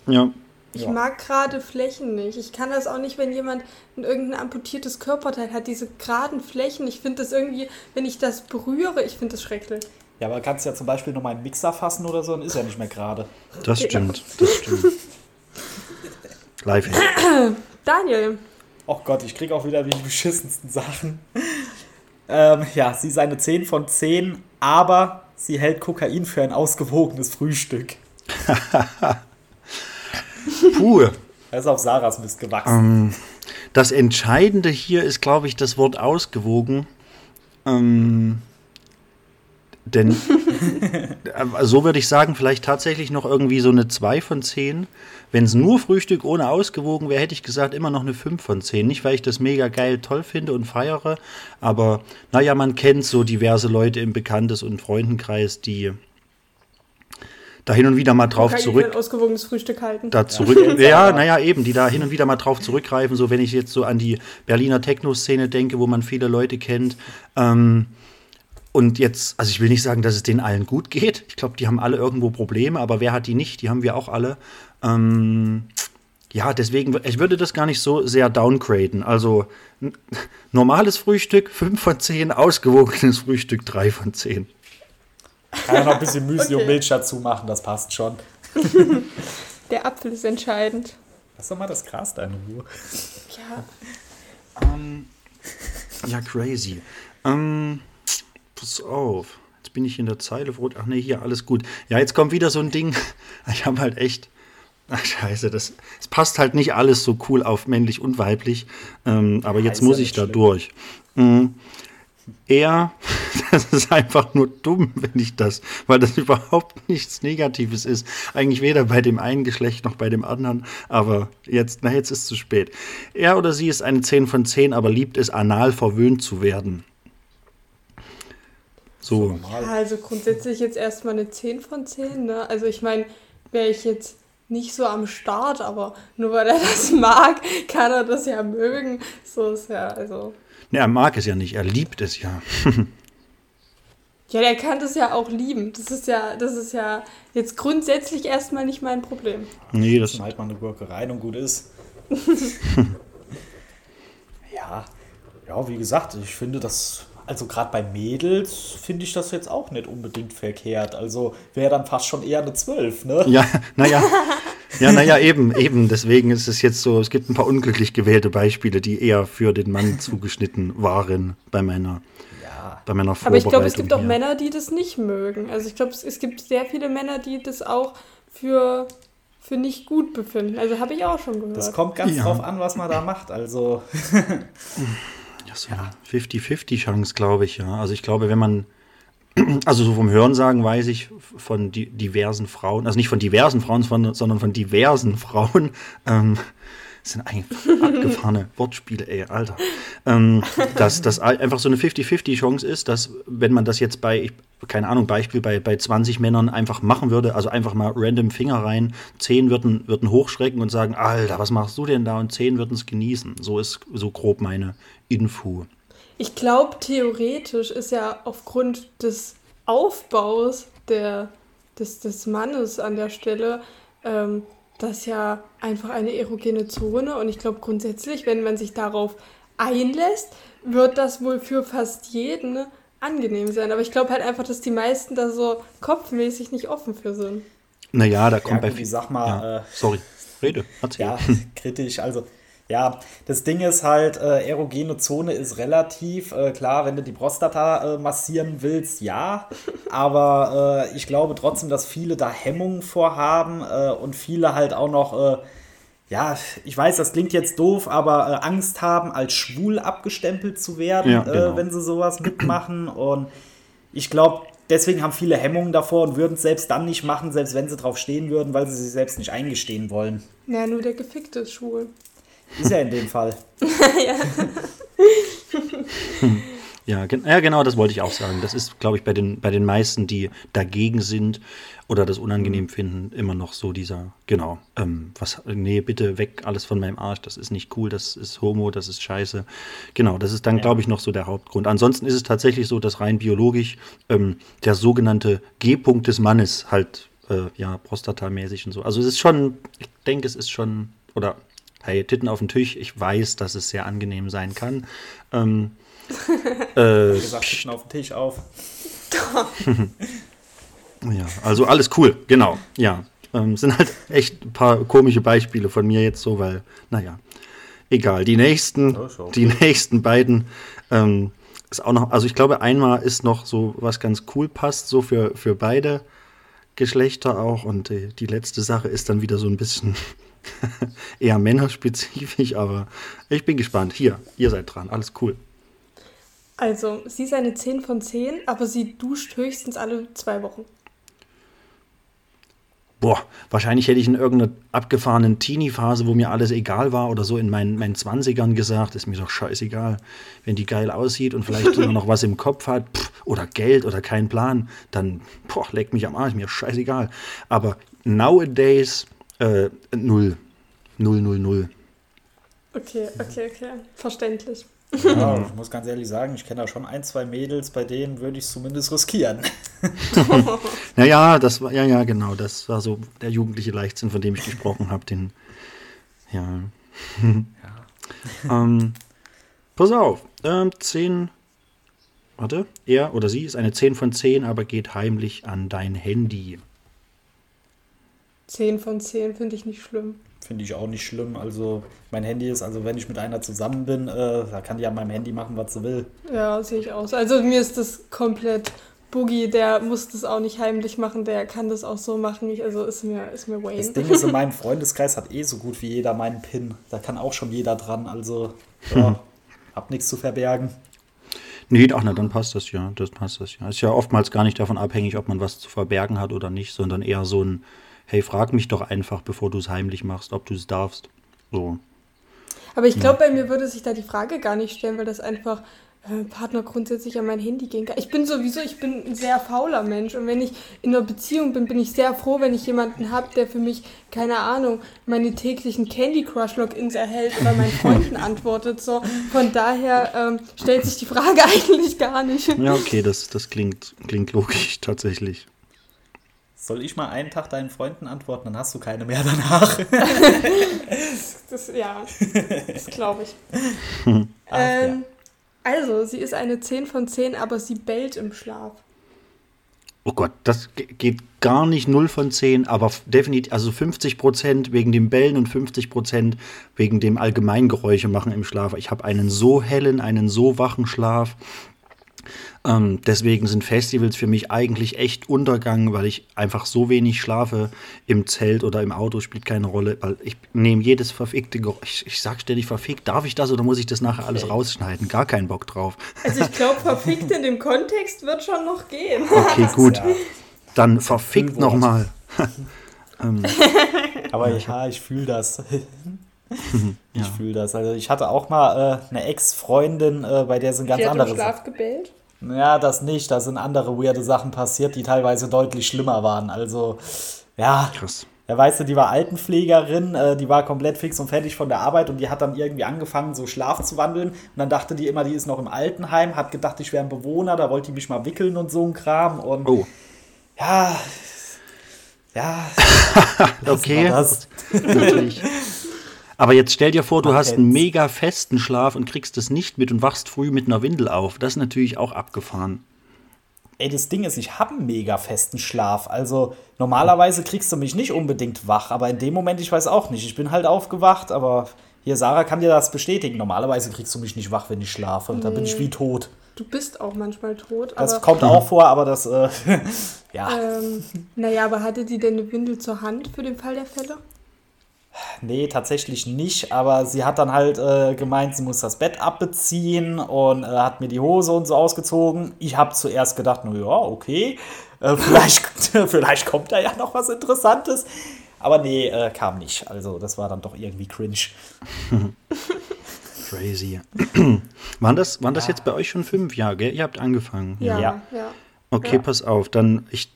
S2: Ja.
S3: Ich
S4: Ja.
S3: mag gerade Flächen nicht. Ich kann das auch nicht, wenn jemand ein irgendein amputiertes Körperteil hat, diese geraden Flächen. Ich finde das irgendwie, wenn ich das berühre, ich finde das schrecklich.
S4: Ja, aber kannst ja zum Beispiel nochmal einen Mixer fassen oder so, dann ist ja nicht mehr gerade.
S2: Das stimmt, das stimmt. Live.
S3: Daniel,
S4: Oh Gott, ich krieg auch wieder die beschissensten Sachen. Ähm, ja, sie ist eine 10 von 10, aber sie hält Kokain für ein ausgewogenes Frühstück.
S2: Puh.
S4: Er ist auf Sarahs Mist gewachsen.
S2: Das Entscheidende hier ist, glaube ich, das Wort ausgewogen. Ähm, denn äh, so würde ich sagen, vielleicht tatsächlich noch irgendwie so eine 2 von 10. Wenn es nur Frühstück ohne ausgewogen wäre, hätte ich gesagt, immer noch eine 5 von 10. Nicht, weil ich das mega geil toll finde und feiere, aber naja, man kennt so diverse Leute im Bekanntes- und Freundenkreis, die da hin und wieder mal drauf
S3: kann ich
S2: zurück
S3: ein ausgewogenes Frühstück halten.
S2: da zurück. Ja, naja, eben, die da hin und wieder mal drauf zurückgreifen. So, wenn ich jetzt so an die Berliner Techno-Szene denke, wo man viele Leute kennt. Ähm, und jetzt, also ich will nicht sagen, dass es denen allen gut geht. Ich glaube, die haben alle irgendwo Probleme, aber wer hat die nicht? Die haben wir auch alle. Ähm, ja, deswegen, ich würde das gar nicht so sehr downgraden. Also normales Frühstück 5 von 10, ausgewogenes Frühstück 3 von 10.
S4: Kann ja noch ein bisschen Müsli
S3: Okay.
S4: und Milch dazu machen, das passt schon.
S3: Der Apfel ist entscheidend.
S4: Lass doch mal das Gras da in Ruhe.
S3: Ja,
S2: Ja, crazy. Ähm, pass auf. jetzt bin ich in der Zeile. Ach nee, hier, alles gut. Ja, jetzt kommt wieder so ein Ding. Ich habe halt echt. Ach scheiße, das, es passt halt nicht alles so cool auf männlich und weiblich. Ähm, aber jetzt muss ich da
S4: schlimm.
S2: durch. Mhm. Er, das ist einfach nur dumm, wenn ich das, weil das überhaupt nichts Negatives ist. Eigentlich weder bei dem einen Geschlecht noch bei dem anderen. Aber jetzt, na, jetzt ist es zu spät. Er oder sie ist eine 10 von 10, aber liebt es, anal verwöhnt zu werden. So.
S3: Ja, also grundsätzlich jetzt erstmal eine 10 von 10, ne? Also ich meine, wäre ich jetzt nicht so am Start, aber nur weil er das mag, kann er das ja mögen. So ist ja, also.
S2: Ne, er mag es ja nicht, er liebt es ja.
S3: Ja, der kann das ja auch lieben. Das ist ja, das ist ja jetzt grundsätzlich erstmal nicht mein Problem.
S2: Nee, das.
S4: Halt mal eine Gurke rein und gut ist. ja, ja, wie gesagt, ich finde das, also gerade bei Mädels finde ich das jetzt auch nicht unbedingt verkehrt. Also wäre dann fast schon eher eine 12, ne?
S2: Ja, naja. Ja, naja, eben, eben. Deswegen ist es jetzt so, es gibt ein paar unglücklich gewählte Beispiele, die eher für den Mann zugeschnitten waren bei meiner,
S4: Ja.
S2: bei meiner
S3: Aber
S2: Vorbereitung.
S3: ich glaube, es gibt auch
S2: hier.
S3: Männer, die das nicht mögen. Also ich glaube, es, es gibt sehr viele Männer, die das auch für, für nicht gut befinden. Also habe ich auch schon gehört.
S4: Das kommt ganz
S2: Ja.
S4: drauf an, was man da macht. Also,
S2: so eine 50-50 Chance, glaube ich, ja. Also ich glaube, wenn man, also so vom Hörensagen weiß ich von di diversen Frauen, also nicht von diversen Frauen, sondern von diversen Frauen, ähm, das sind eigentlich abgefahrene Wortspiele, ey, Alter. Ähm, dass das einfach so eine 50-50 Chance ist, dass wenn man das jetzt bei, ich, keine Ahnung, Beispiel bei, bei 20 Männern einfach machen würde, also einfach mal random Finger rein, 10 würden, würden hochschrecken und sagen, Alter, was machst du denn da? Und 10 würden es genießen. So ist so grob meine Info.
S3: Ich glaube, theoretisch ist ja aufgrund des Aufbaus der, des, des Mannes an der Stelle ähm, das ja einfach eine erogene Zone. Und ich glaube grundsätzlich, wenn man sich darauf einlässt, wird das wohl für fast jeden angenehm sein. Aber ich glaube halt einfach, dass die meisten da so kopfmäßig nicht offen für sind.
S2: Naja, da kommt bei
S4: gut, ich sag mal,
S2: ja,
S4: äh,
S2: sorry, rede, erzähl.
S4: ja, kritisch. Also, ja, das Ding ist halt, äh, erogene Zone ist relativ. Äh, klar, wenn du die Prostata äh, massieren willst, ja. Aber äh, ich glaube trotzdem, dass viele da Hemmungen vorhaben äh, und viele halt auch noch, äh, ja, ich weiß, das klingt jetzt doof, aber äh, Angst haben, als schwul abgestempelt zu werden,
S2: Ja, genau.
S4: äh, wenn sie sowas mitmachen. Und ich glaube, deswegen haben viele Hemmungen davor und würden es selbst dann nicht machen, selbst wenn sie drauf stehen würden, weil sie sich selbst nicht eingestehen wollen.
S3: Ja, nur der Gefickte ist schwul.
S4: Ist ja in dem Fall.
S2: Ja, gen ja, genau, das wollte ich auch sagen. Das ist, glaube ich, bei den, bei den meisten, die dagegen sind oder das unangenehm finden, immer noch so dieser, genau, ähm, was, nee, bitte weg, alles von meinem Arsch, das ist nicht cool, das ist Homo, das ist scheiße. Genau, das ist dann,
S4: Ja.
S2: glaube ich, noch so der Hauptgrund. Ansonsten ist es tatsächlich so, dass rein biologisch ähm, der sogenannte G-Punkt des Mannes halt, äh, ja, prostatamäßig und so. Also es ist schon, ich denke, es ist schon, oder, hey, Titten auf den Tisch, ich weiß, dass es sehr angenehm sein kann. Ähm, äh,
S4: Wie gesagt, Titten auf den Tisch auf.
S2: Ja, also alles cool, genau. Ja, ähm, sind halt echt ein paar komische Beispiele von mir jetzt so, weil, naja, egal. Die nächsten,
S4: okay.
S2: die nächsten beiden ähm, ist auch noch, also ich glaube, einmal ist noch so was ganz cool passt, so für, für beide Geschlechter auch. Und äh, die letzte Sache ist dann wieder so ein bisschen eher männerspezifisch, aber ich bin gespannt. Hier, ihr seid dran, alles cool.
S3: Also, sie ist eine 10 von 10, aber sie duscht höchstens alle zwei Wochen.
S2: Boah, wahrscheinlich hätte ich in irgendeiner abgefahrenen Teenie-Phase, wo mir alles egal war oder so in meinen, meinen 20ern gesagt, ist mir doch scheißegal. Wenn die geil aussieht und vielleicht immer noch was im Kopf hat pff, oder Geld oder keinen Plan, dann boah, leck mich am Arsch, mir scheißegal. Aber nowadays äh, null. Null, null, null.
S3: Okay, okay, okay. Verständlich.
S4: Ja, ich muss ganz ehrlich sagen, ich kenne da schon ein, zwei Mädels, bei denen würde ich es zumindest riskieren.
S2: Naja, das war, ja, ja, genau, das war so der jugendliche Leichtsinn, von dem ich gesprochen habe, den, ja. ähm, pass auf, ähm, 10, warte, er oder sie ist eine 10 von 10, aber geht heimlich an dein Handy.
S3: 10 von 10 finde ich nicht schlimm.
S4: Finde ich auch nicht schlimm. Also, mein Handy ist, also wenn ich mit einer zusammen bin, äh, da kann die an meinem Handy machen, was sie will.
S3: Ja, sehe ich aus. Also mir ist das komplett Boogie, der muss das auch nicht heimlich machen, der kann das auch so machen. Ich, also ist mir, ist mir Wayne.
S4: Das Ding ist, in meinem Freundeskreis hat eh so gut wie jeder meinen Pin. Da kann auch schon jeder dran. Also, ja, hab nichts zu verbergen.
S2: Nee, ach na, dann passt das ja. Das passt das ja. Ist ja oftmals gar nicht davon abhängig, ob man was zu verbergen hat oder nicht, sondern eher so ein, hey, frag mich doch einfach, bevor du es heimlich machst, ob du es darfst. So.
S3: Aber ich glaube, bei mir würde sich da die Frage gar nicht stellen, weil das einfach äh, Partner grundsätzlich an mein Handy gehen kann. Ich bin sowieso, ich bin ein sehr fauler Mensch und wenn ich in einer Beziehung bin, bin ich sehr froh, wenn ich jemanden habe, der für mich, keine Ahnung, meine täglichen Candy Crush Logins erhält oder meinen Freunden antwortet. So. Von daher ähm, stellt sich die Frage eigentlich gar nicht.
S2: Ja, okay, das, das klingt, klingt logisch tatsächlich.
S4: Soll ich mal einen Tag deinen Freunden antworten, dann hast du keine mehr danach.
S3: Das, ja, das glaube ich.
S4: Ach,
S3: ähm, Also, sie ist eine 10 von 10, aber sie bellt im Schlaf.
S2: Oh Gott, das ge- geht gar nicht 0 von 10, aber definitiv, also 50 Prozent wegen dem Bellen und 50 Prozent wegen dem Allgemeingeräusche machen im Schlaf. Ich habe einen so hellen, einen so wachen Schlaf. Ähm, deswegen sind Festivals für mich eigentlich echt Untergang, weil ich einfach so wenig schlafe. Im Zelt oder im Auto spielt keine Rolle, weil ich nehme jedes verfickte Geräusch. Ich, ich sag ständig verfickt, darf ich das oder muss ich das nachher alles rausschneiden? Gar keinen Bock drauf.
S3: Also, ich glaube, verfickt in dem Kontext wird schon noch gehen.
S2: Okay, gut.
S4: ja.
S2: Dann verfickt nochmal.
S4: Aber ja, ich fühle das. ich fühle das. Also ich hatte auch mal äh, eine Ex-Freundin, äh, bei der sind ganz
S3: Die hat im
S4: andere
S3: Schlaf gebellt.
S4: Ja, das nicht. Da sind andere weirde Sachen passiert, die teilweise deutlich schlimmer waren. Also, ja.
S2: Krass.
S4: Ja, weißt du, die war Altenpflegerin, äh, die war komplett fix und fertig von der Arbeit und die hat dann irgendwie angefangen, so Schlaf zu wandeln. Und dann dachte die immer, die ist noch im Altenheim, hat gedacht, ich wäre ein Bewohner, da wollte die mich mal wickeln und so ein Kram. Und
S2: Oh,
S4: ja, ja,
S2: okay.
S4: das.
S2: Aber jetzt stell dir vor, du
S4: Man
S2: hast einen mega festen Schlaf und kriegst es nicht mit und wachst früh mit einer Windel auf. Das ist natürlich auch abgefahren.
S4: Ey, das Ding ist, ich habe einen mega festen Schlaf. Also normalerweise kriegst du mich nicht unbedingt wach, aber in dem Moment, ich weiß auch nicht. Ich bin halt aufgewacht, aber hier, Sarah kann dir das bestätigen. Normalerweise kriegst du mich nicht wach, wenn ich schlafe. Da bin ich wie tot.
S3: Du bist auch manchmal tot,
S4: Das
S3: aber.
S4: kommt auch vor, aber das, äh, ja,
S3: Ähm, naja, aber hatte die denn eine Windel zur Hand für den Fall der Fälle?
S4: Nee, tatsächlich nicht. Aber sie hat dann halt äh, gemeint, sie muss das Bett abbeziehen und äh, hat mir die Hose und so ausgezogen. Ich habe zuerst gedacht, na ja, okay, äh, vielleicht, vielleicht kommt da ja noch was Interessantes. Aber nee, äh, kam nicht. Also das war dann doch irgendwie cringe.
S2: Crazy. waren das, waren das jetzt bei euch schon fünf Jahre? Gell? Ihr habt angefangen.
S3: Ja,
S4: Ja.
S3: ja.
S2: Okay,
S3: Ja.
S2: pass auf. Dann, ich,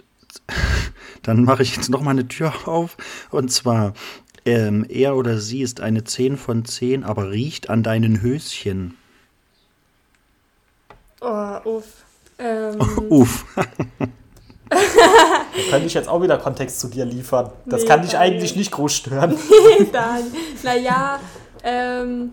S2: dann mache ich jetzt noch mal eine Tür auf. Und zwar, ähm, er oder sie ist eine 10 von 10, aber riecht an deinen Höschen.
S3: Oh, uff. Ähm,
S2: Uff.
S4: Da könnte ich jetzt auch wieder Kontext zu dir liefern. Das
S3: Nee,
S4: kann dich eigentlich nicht groß stören.
S3: dann, naja, ähm,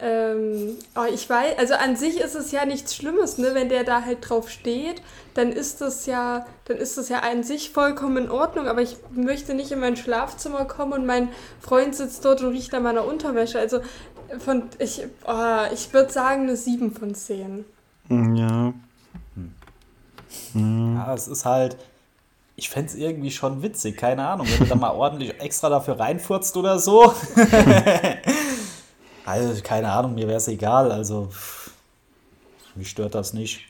S3: ähm, oh, ich weiß, also an sich ist es ja nichts Schlimmes, ne? Wenn der da halt drauf steht, dann ist das ja, dann ist das ja an sich vollkommen in Ordnung, aber ich möchte nicht in mein Schlafzimmer kommen und mein Freund sitzt dort und riecht an meiner Unterwäsche. Also von, ich, oh, ich würde sagen eine 7 von 10.
S2: Ja.
S4: Ja, es ist halt. Ich fände es irgendwie schon witzig, keine Ahnung, wenn du da mal ordentlich extra dafür reinfurzt oder so. also, keine Ahnung, mir wäre es egal. Also, mich stört das nicht.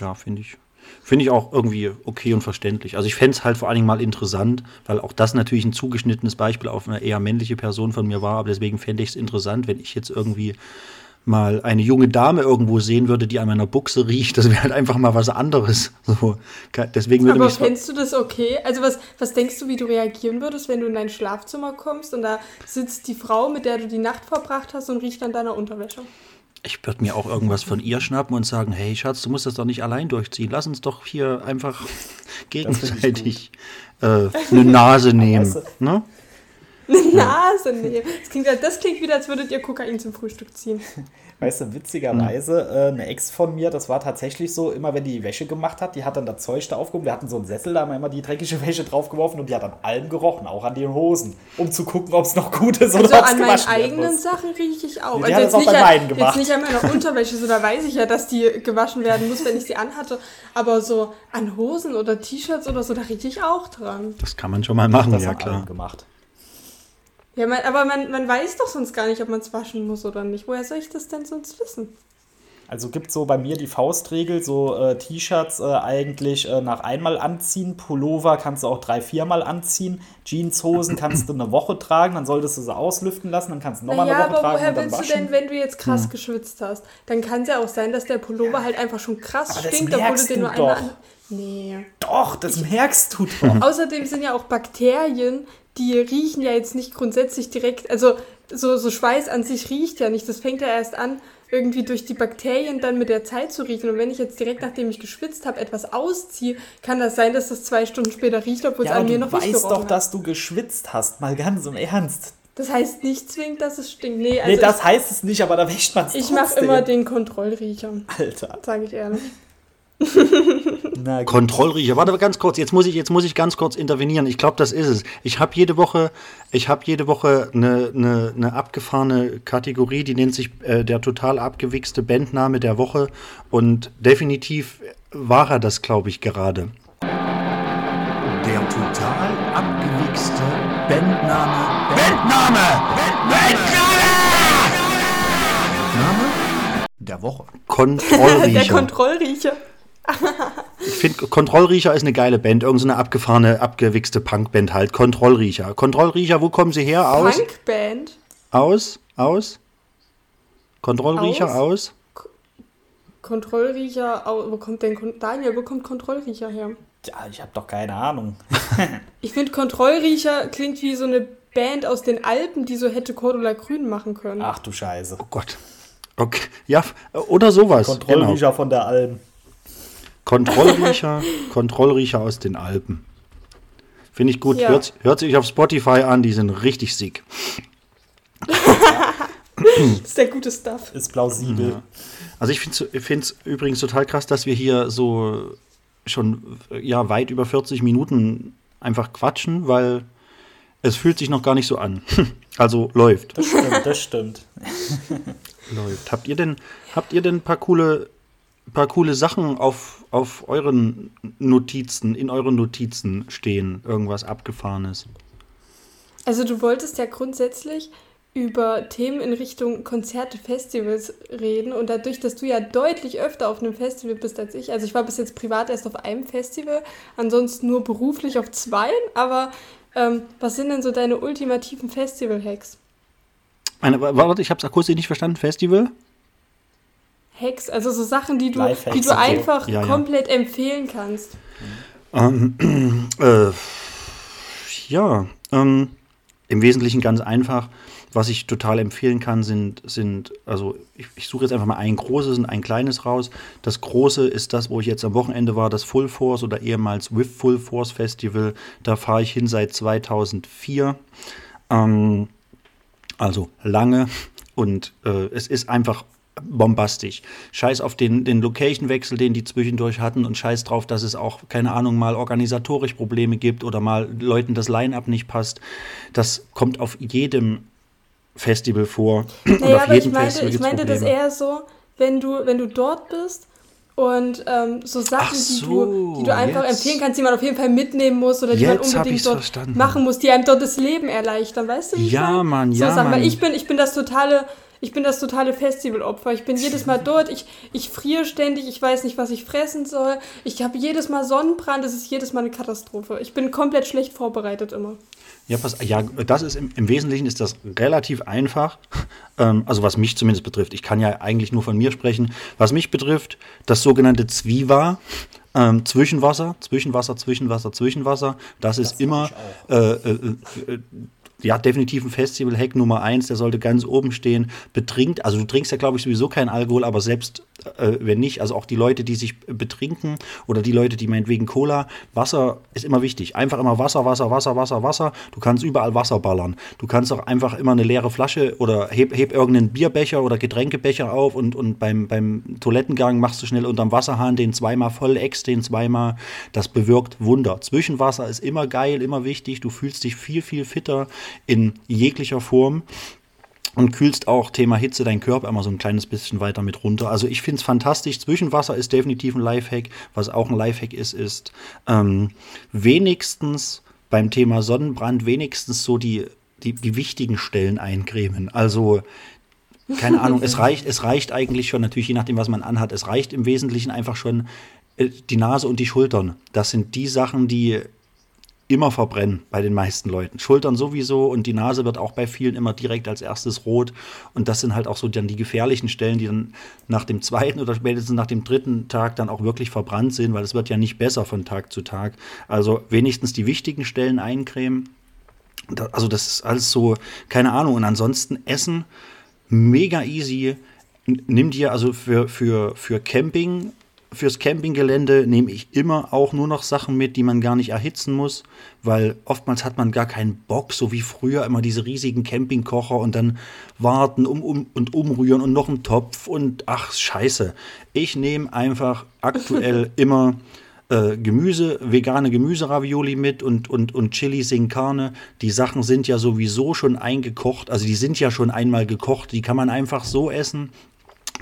S2: Ja, finde ich. Finde ich auch irgendwie okay und verständlich. Also ich fände es halt vor allen Dingen mal interessant, weil auch das natürlich ein zugeschnittenes Beispiel auf eine eher männliche Person von mir war, aber deswegen fände ich es interessant, wenn ich jetzt irgendwie mal eine junge Dame irgendwo sehen würde, die an meiner Buchse riecht. Das wäre halt einfach mal was anderes. So, deswegen würde
S3: Aber
S2: mich
S3: fändest du das okay? Also was, was denkst du, wie du reagieren würdest, wenn du in dein Schlafzimmer kommst und da sitzt die Frau, mit der du die Nacht verbracht hast und riecht an deiner Unterwäsche?
S2: ich würde mir auch irgendwas von ihr schnappen und sagen, hey Schatz, du musst das doch nicht allein durchziehen. Lass uns doch hier einfach gegenseitig äh, eine Nase nehmen.
S4: Weißt
S2: Ne?
S3: Eine Nase, nee. Das klingt, das klingt wieder, als würdet ihr Kokain zum Frühstück ziehen.
S4: Weißt du, witzigerweise, äh, eine Ex von mir, das war tatsächlich so, immer wenn die Wäsche gemacht hat, die hat dann das Zeug da aufgehoben. Wir hatten so einen Sessel, da haben wir immer die dreckige Wäsche draufgeworfen und die hat an allem gerochen, auch an den Hosen, um zu gucken, ob es noch gut ist oder
S3: Also
S4: ob es
S3: an meinen eigenen
S4: muss.
S3: Sachen rieche ich auch.
S4: Die
S3: also
S4: hat
S3: jetzt
S4: auch
S3: nicht,
S4: bei
S3: an,
S4: meinen gemacht.
S3: jetzt nicht an meiner Unterwäsche, so da weiß ich ja, dass die gewaschen werden muss, wenn ich sie anhatte. Aber so an Hosen oder T-Shirts oder so, da rieche ich auch dran.
S2: Das kann man schon mal machen,
S4: Das
S2: ja
S4: an allem
S2: klar.
S4: gemacht.
S3: Ja, man, aber man, man weiß doch sonst gar nicht, ob man es waschen muss oder nicht. Woher soll ich das denn sonst wissen?
S4: Also gibt so bei mir die Faustregel, so äh, T-Shirts äh, eigentlich äh, nach einmal anziehen, Pullover kannst du auch drei, viermal anziehen, Jeanshosen kannst du eine Woche tragen, dann solltest du sie auslüften lassen, dann kannst du nochmal
S3: Naja,
S4: eine Woche
S3: aber
S4: tragen
S3: woher
S4: und dann
S3: willst du
S4: waschen.
S3: denn, wenn du jetzt krass geschwitzt hast? Dann kann es ja auch sein, dass der Pullover halt einfach schon krass
S4: Aber
S3: stinkt, obwohl du den
S4: du
S3: nur einmal
S4: doch.
S3: an. Nee.
S4: Doch, das merkst du doch.
S3: Außerdem sind ja auch Bakterien, die riechen ja jetzt nicht grundsätzlich direkt, also so, so Schweiß an sich riecht ja nicht. Das fängt ja erst an, irgendwie durch die Bakterien dann mit der Zeit zu riechen. Und wenn ich jetzt direkt nachdem ich geschwitzt habe etwas ausziehe, kann das sein, dass das zwei Stunden später riecht, obwohl es
S4: Ja,
S3: an
S4: aber
S3: mir
S4: du
S3: noch nicht
S4: weißt
S3: gerochen
S4: doch,
S3: hat.
S4: dass du geschwitzt hast, mal ganz im Ernst.
S3: Das heißt nicht zwingend, dass es stinkt. Nee,
S4: nee,
S3: also
S4: das heißt es nicht, aber da wäscht man es
S3: ich, ich mache immer den Kontrollriecher,
S4: Alter.
S3: sage ich ehrlich.
S2: Kontrollriecher. Warte ganz kurz, jetzt muss ich, jetzt muss ich ganz kurz intervenieren. Ich glaube, das ist es. Ich habe jede Woche, ich habe jede Woche eine, eine, eine abgefahrene Kategorie, die nennt sich äh, der total abgewichste Bandname der Woche. Und definitiv war er das, glaube ich, gerade.
S1: Der total abgewichste Bandname. Bandname! Bandname! Bandname der Woche.
S3: Der
S2: Kontrollriecher.
S3: Kontrollriecher.
S2: Ich finde, Kontrollriecher ist eine geile Band. Irgend so eine abgefahrene, abgewichste Punkband halt. Kontrollriecher. Kontrollriecher, wo kommen sie her? Aus?
S3: Punkband.
S2: Aus? Aus? Kontrollriecher aus?
S3: Kontrollriecher, au- wo kommt denn Kon Daniel, wo kommt Kontrollriecher her?
S4: Ja, ich habe doch keine Ahnung.
S3: Ich finde Kontrollriecher klingt wie so eine Band aus den Alpen, die so hätte Cordula Grün machen können.
S4: Ach du Scheiße.
S2: Oh Gott. Okay. Ja, oder sowas. Genau.
S4: Kontrollriecher von der Alm.
S2: Kontrollriecher, Kontrollriecher aus den Alpen. Finde ich gut.
S3: Ja.
S2: Hört, hört sich auf Spotify an, die sind richtig sick.
S3: Das ist der gute Stuff.
S4: Ist plausibel.
S2: Also ich finde es übrigens total krass, dass wir hier so schon ja, weit über 40 Minuten einfach quatschen, weil es fühlt sich noch gar nicht so an. Also läuft.
S4: Das stimmt, das stimmt.
S2: läuft. Habt ihr denn, habt ihr denn ein paar coole, paar coole Sachen auf, auf euren Notizen, in euren Notizen stehen? Irgendwas Abgefahrenes?
S3: Also du wolltest ja grundsätzlich über Themen in Richtung Konzerte, Festivals reden und dadurch, dass du ja deutlich öfter auf einem Festival bist als ich, also ich war bis jetzt privat erst auf einem Festival, ansonsten nur beruflich auf zweien, aber ähm, was sind denn so deine ultimativen Festival-Hacks?
S2: Warte, ich habe es akustisch nicht verstanden. Festival?
S3: Hacks, also so Sachen, die du, die du
S4: und so.
S3: einfach
S2: Ja, ja.
S3: komplett empfehlen kannst.
S2: Ähm, äh, ja, ähm, im Wesentlichen ganz einfach. Was ich total empfehlen kann, sind, sind also ich, ich suche jetzt einfach mal ein großes und ein kleines raus. Das große ist das, wo ich jetzt am Wochenende war, das Full Force oder ehemals With Full Force Festival. Da fahre ich hin seit 2004. Ähm, also lange und äh, es ist einfach bombastisch. Scheiß auf den, den Location-Wechsel, den die zwischendurch hatten und scheiß drauf, dass es auch, keine Ahnung, mal organisatorisch Probleme gibt oder mal Leuten das Line-Up nicht passt. Das kommt auf jedem Festival vor. und
S3: Naja,
S2: auf
S3: aber ich
S2: jedem
S3: meinte,
S2: Festival
S3: ich meinte das eher so, wenn du, wenn du dort bist und ähm, so Sachen,
S2: Ach
S3: die,
S2: so,
S3: du, die du einfach
S2: jetzt.
S3: empfehlen kannst, die man auf jeden Fall mitnehmen muss oder die man
S2: Jetzt hab
S3: unbedingt dort
S2: verstanden.
S3: machen muss, die einem dort das Leben erleichtern, weißt du? wie ich
S2: Ja? Mann,
S3: so
S2: ja,
S3: Sachen, Weil
S2: Mann.
S3: ich bin, ich bin das totale, ich bin das totale Festivalopfer. Ich bin jedes Mal dort, ich, ich friere ständig, ich weiß nicht, was ich fressen soll. Ich habe jedes Mal Sonnenbrand, das ist jedes Mal eine Katastrophe. Ich bin komplett schlecht vorbereitet immer.
S2: Ja, pass, ja, das ist im, im Wesentlichen ist das relativ einfach. Ähm, also was mich zumindest betrifft. Ich kann ja eigentlich nur von mir sprechen. Was mich betrifft, das sogenannte Zwiwa. Ähm, Zwischenwasser, Zwischenwasser, Zwischenwasser, Zwischenwasser. Das ist immer äh, äh, äh, ja, definitiv ein Festival-Hack Nummer eins, der sollte ganz oben stehen. Betrinkt, also du trinkst ja, glaube ich, sowieso keinen Alkohol, aber selbst äh, wenn nicht, also auch die Leute, die sich betrinken oder die Leute, die meinetwegen Cola, Wasser ist immer wichtig. Einfach immer Wasser, Wasser, Wasser, Wasser, Wasser. Du kannst überall Wasser ballern. Du kannst auch einfach immer eine leere Flasche oder heb, heb irgendeinen Bierbecher oder Getränkebecher auf und, und beim, beim Toilettengang machst du schnell unterm Wasserhahn den zweimal voll, ex den zweimal. Das bewirkt Wunder. Zwischenwasser ist immer geil, immer wichtig. Du fühlst dich viel, viel fitter in jeglicher Form und kühlst auch Thema Hitze deinen Körper immer so ein kleines bisschen weiter mit runter. Also ich finde es fantastisch. Zwischenwasser ist definitiv ein Lifehack. Was auch ein Lifehack ist, ist ähm, wenigstens beim Thema Sonnenbrand wenigstens so die, die, die wichtigen Stellen eincremen. Also keine Ahnung, es reicht, es reicht eigentlich schon, natürlich je nachdem, was man anhat, es reicht im Wesentlichen einfach schon äh, die Nase und die Schultern. Das sind die Sachen, die immer verbrennen bei den meisten Leuten. Schultern sowieso und die Nase wird auch bei vielen immer direkt als erstes rot. Und das sind halt auch so dann die gefährlichen Stellen, die dann nach dem zweiten oder spätestens nach dem dritten Tag dann auch wirklich verbrannt sind, weil es wird ja nicht besser von Tag zu Tag. Also wenigstens die wichtigen Stellen eincremen. Also das ist alles so, keine Ahnung. Und ansonsten Essen, mega easy. Nimm dir also für, für, für Camping fürs Campinggelände nehme ich immer auch nur noch Sachen mit, die man gar nicht erhitzen muss, weil oftmals hat man gar keinen Bock, so wie früher immer diese riesigen Campingkocher und dann warten um, um und umrühren und noch einen Topf und ach scheiße. Ich nehme einfach aktuell immer äh, Gemüse, vegane Gemüseravioli mit und, und, und Chili sin Carne. Die Sachen sind ja sowieso schon eingekocht, also die sind ja schon einmal gekocht, die kann man einfach so essen.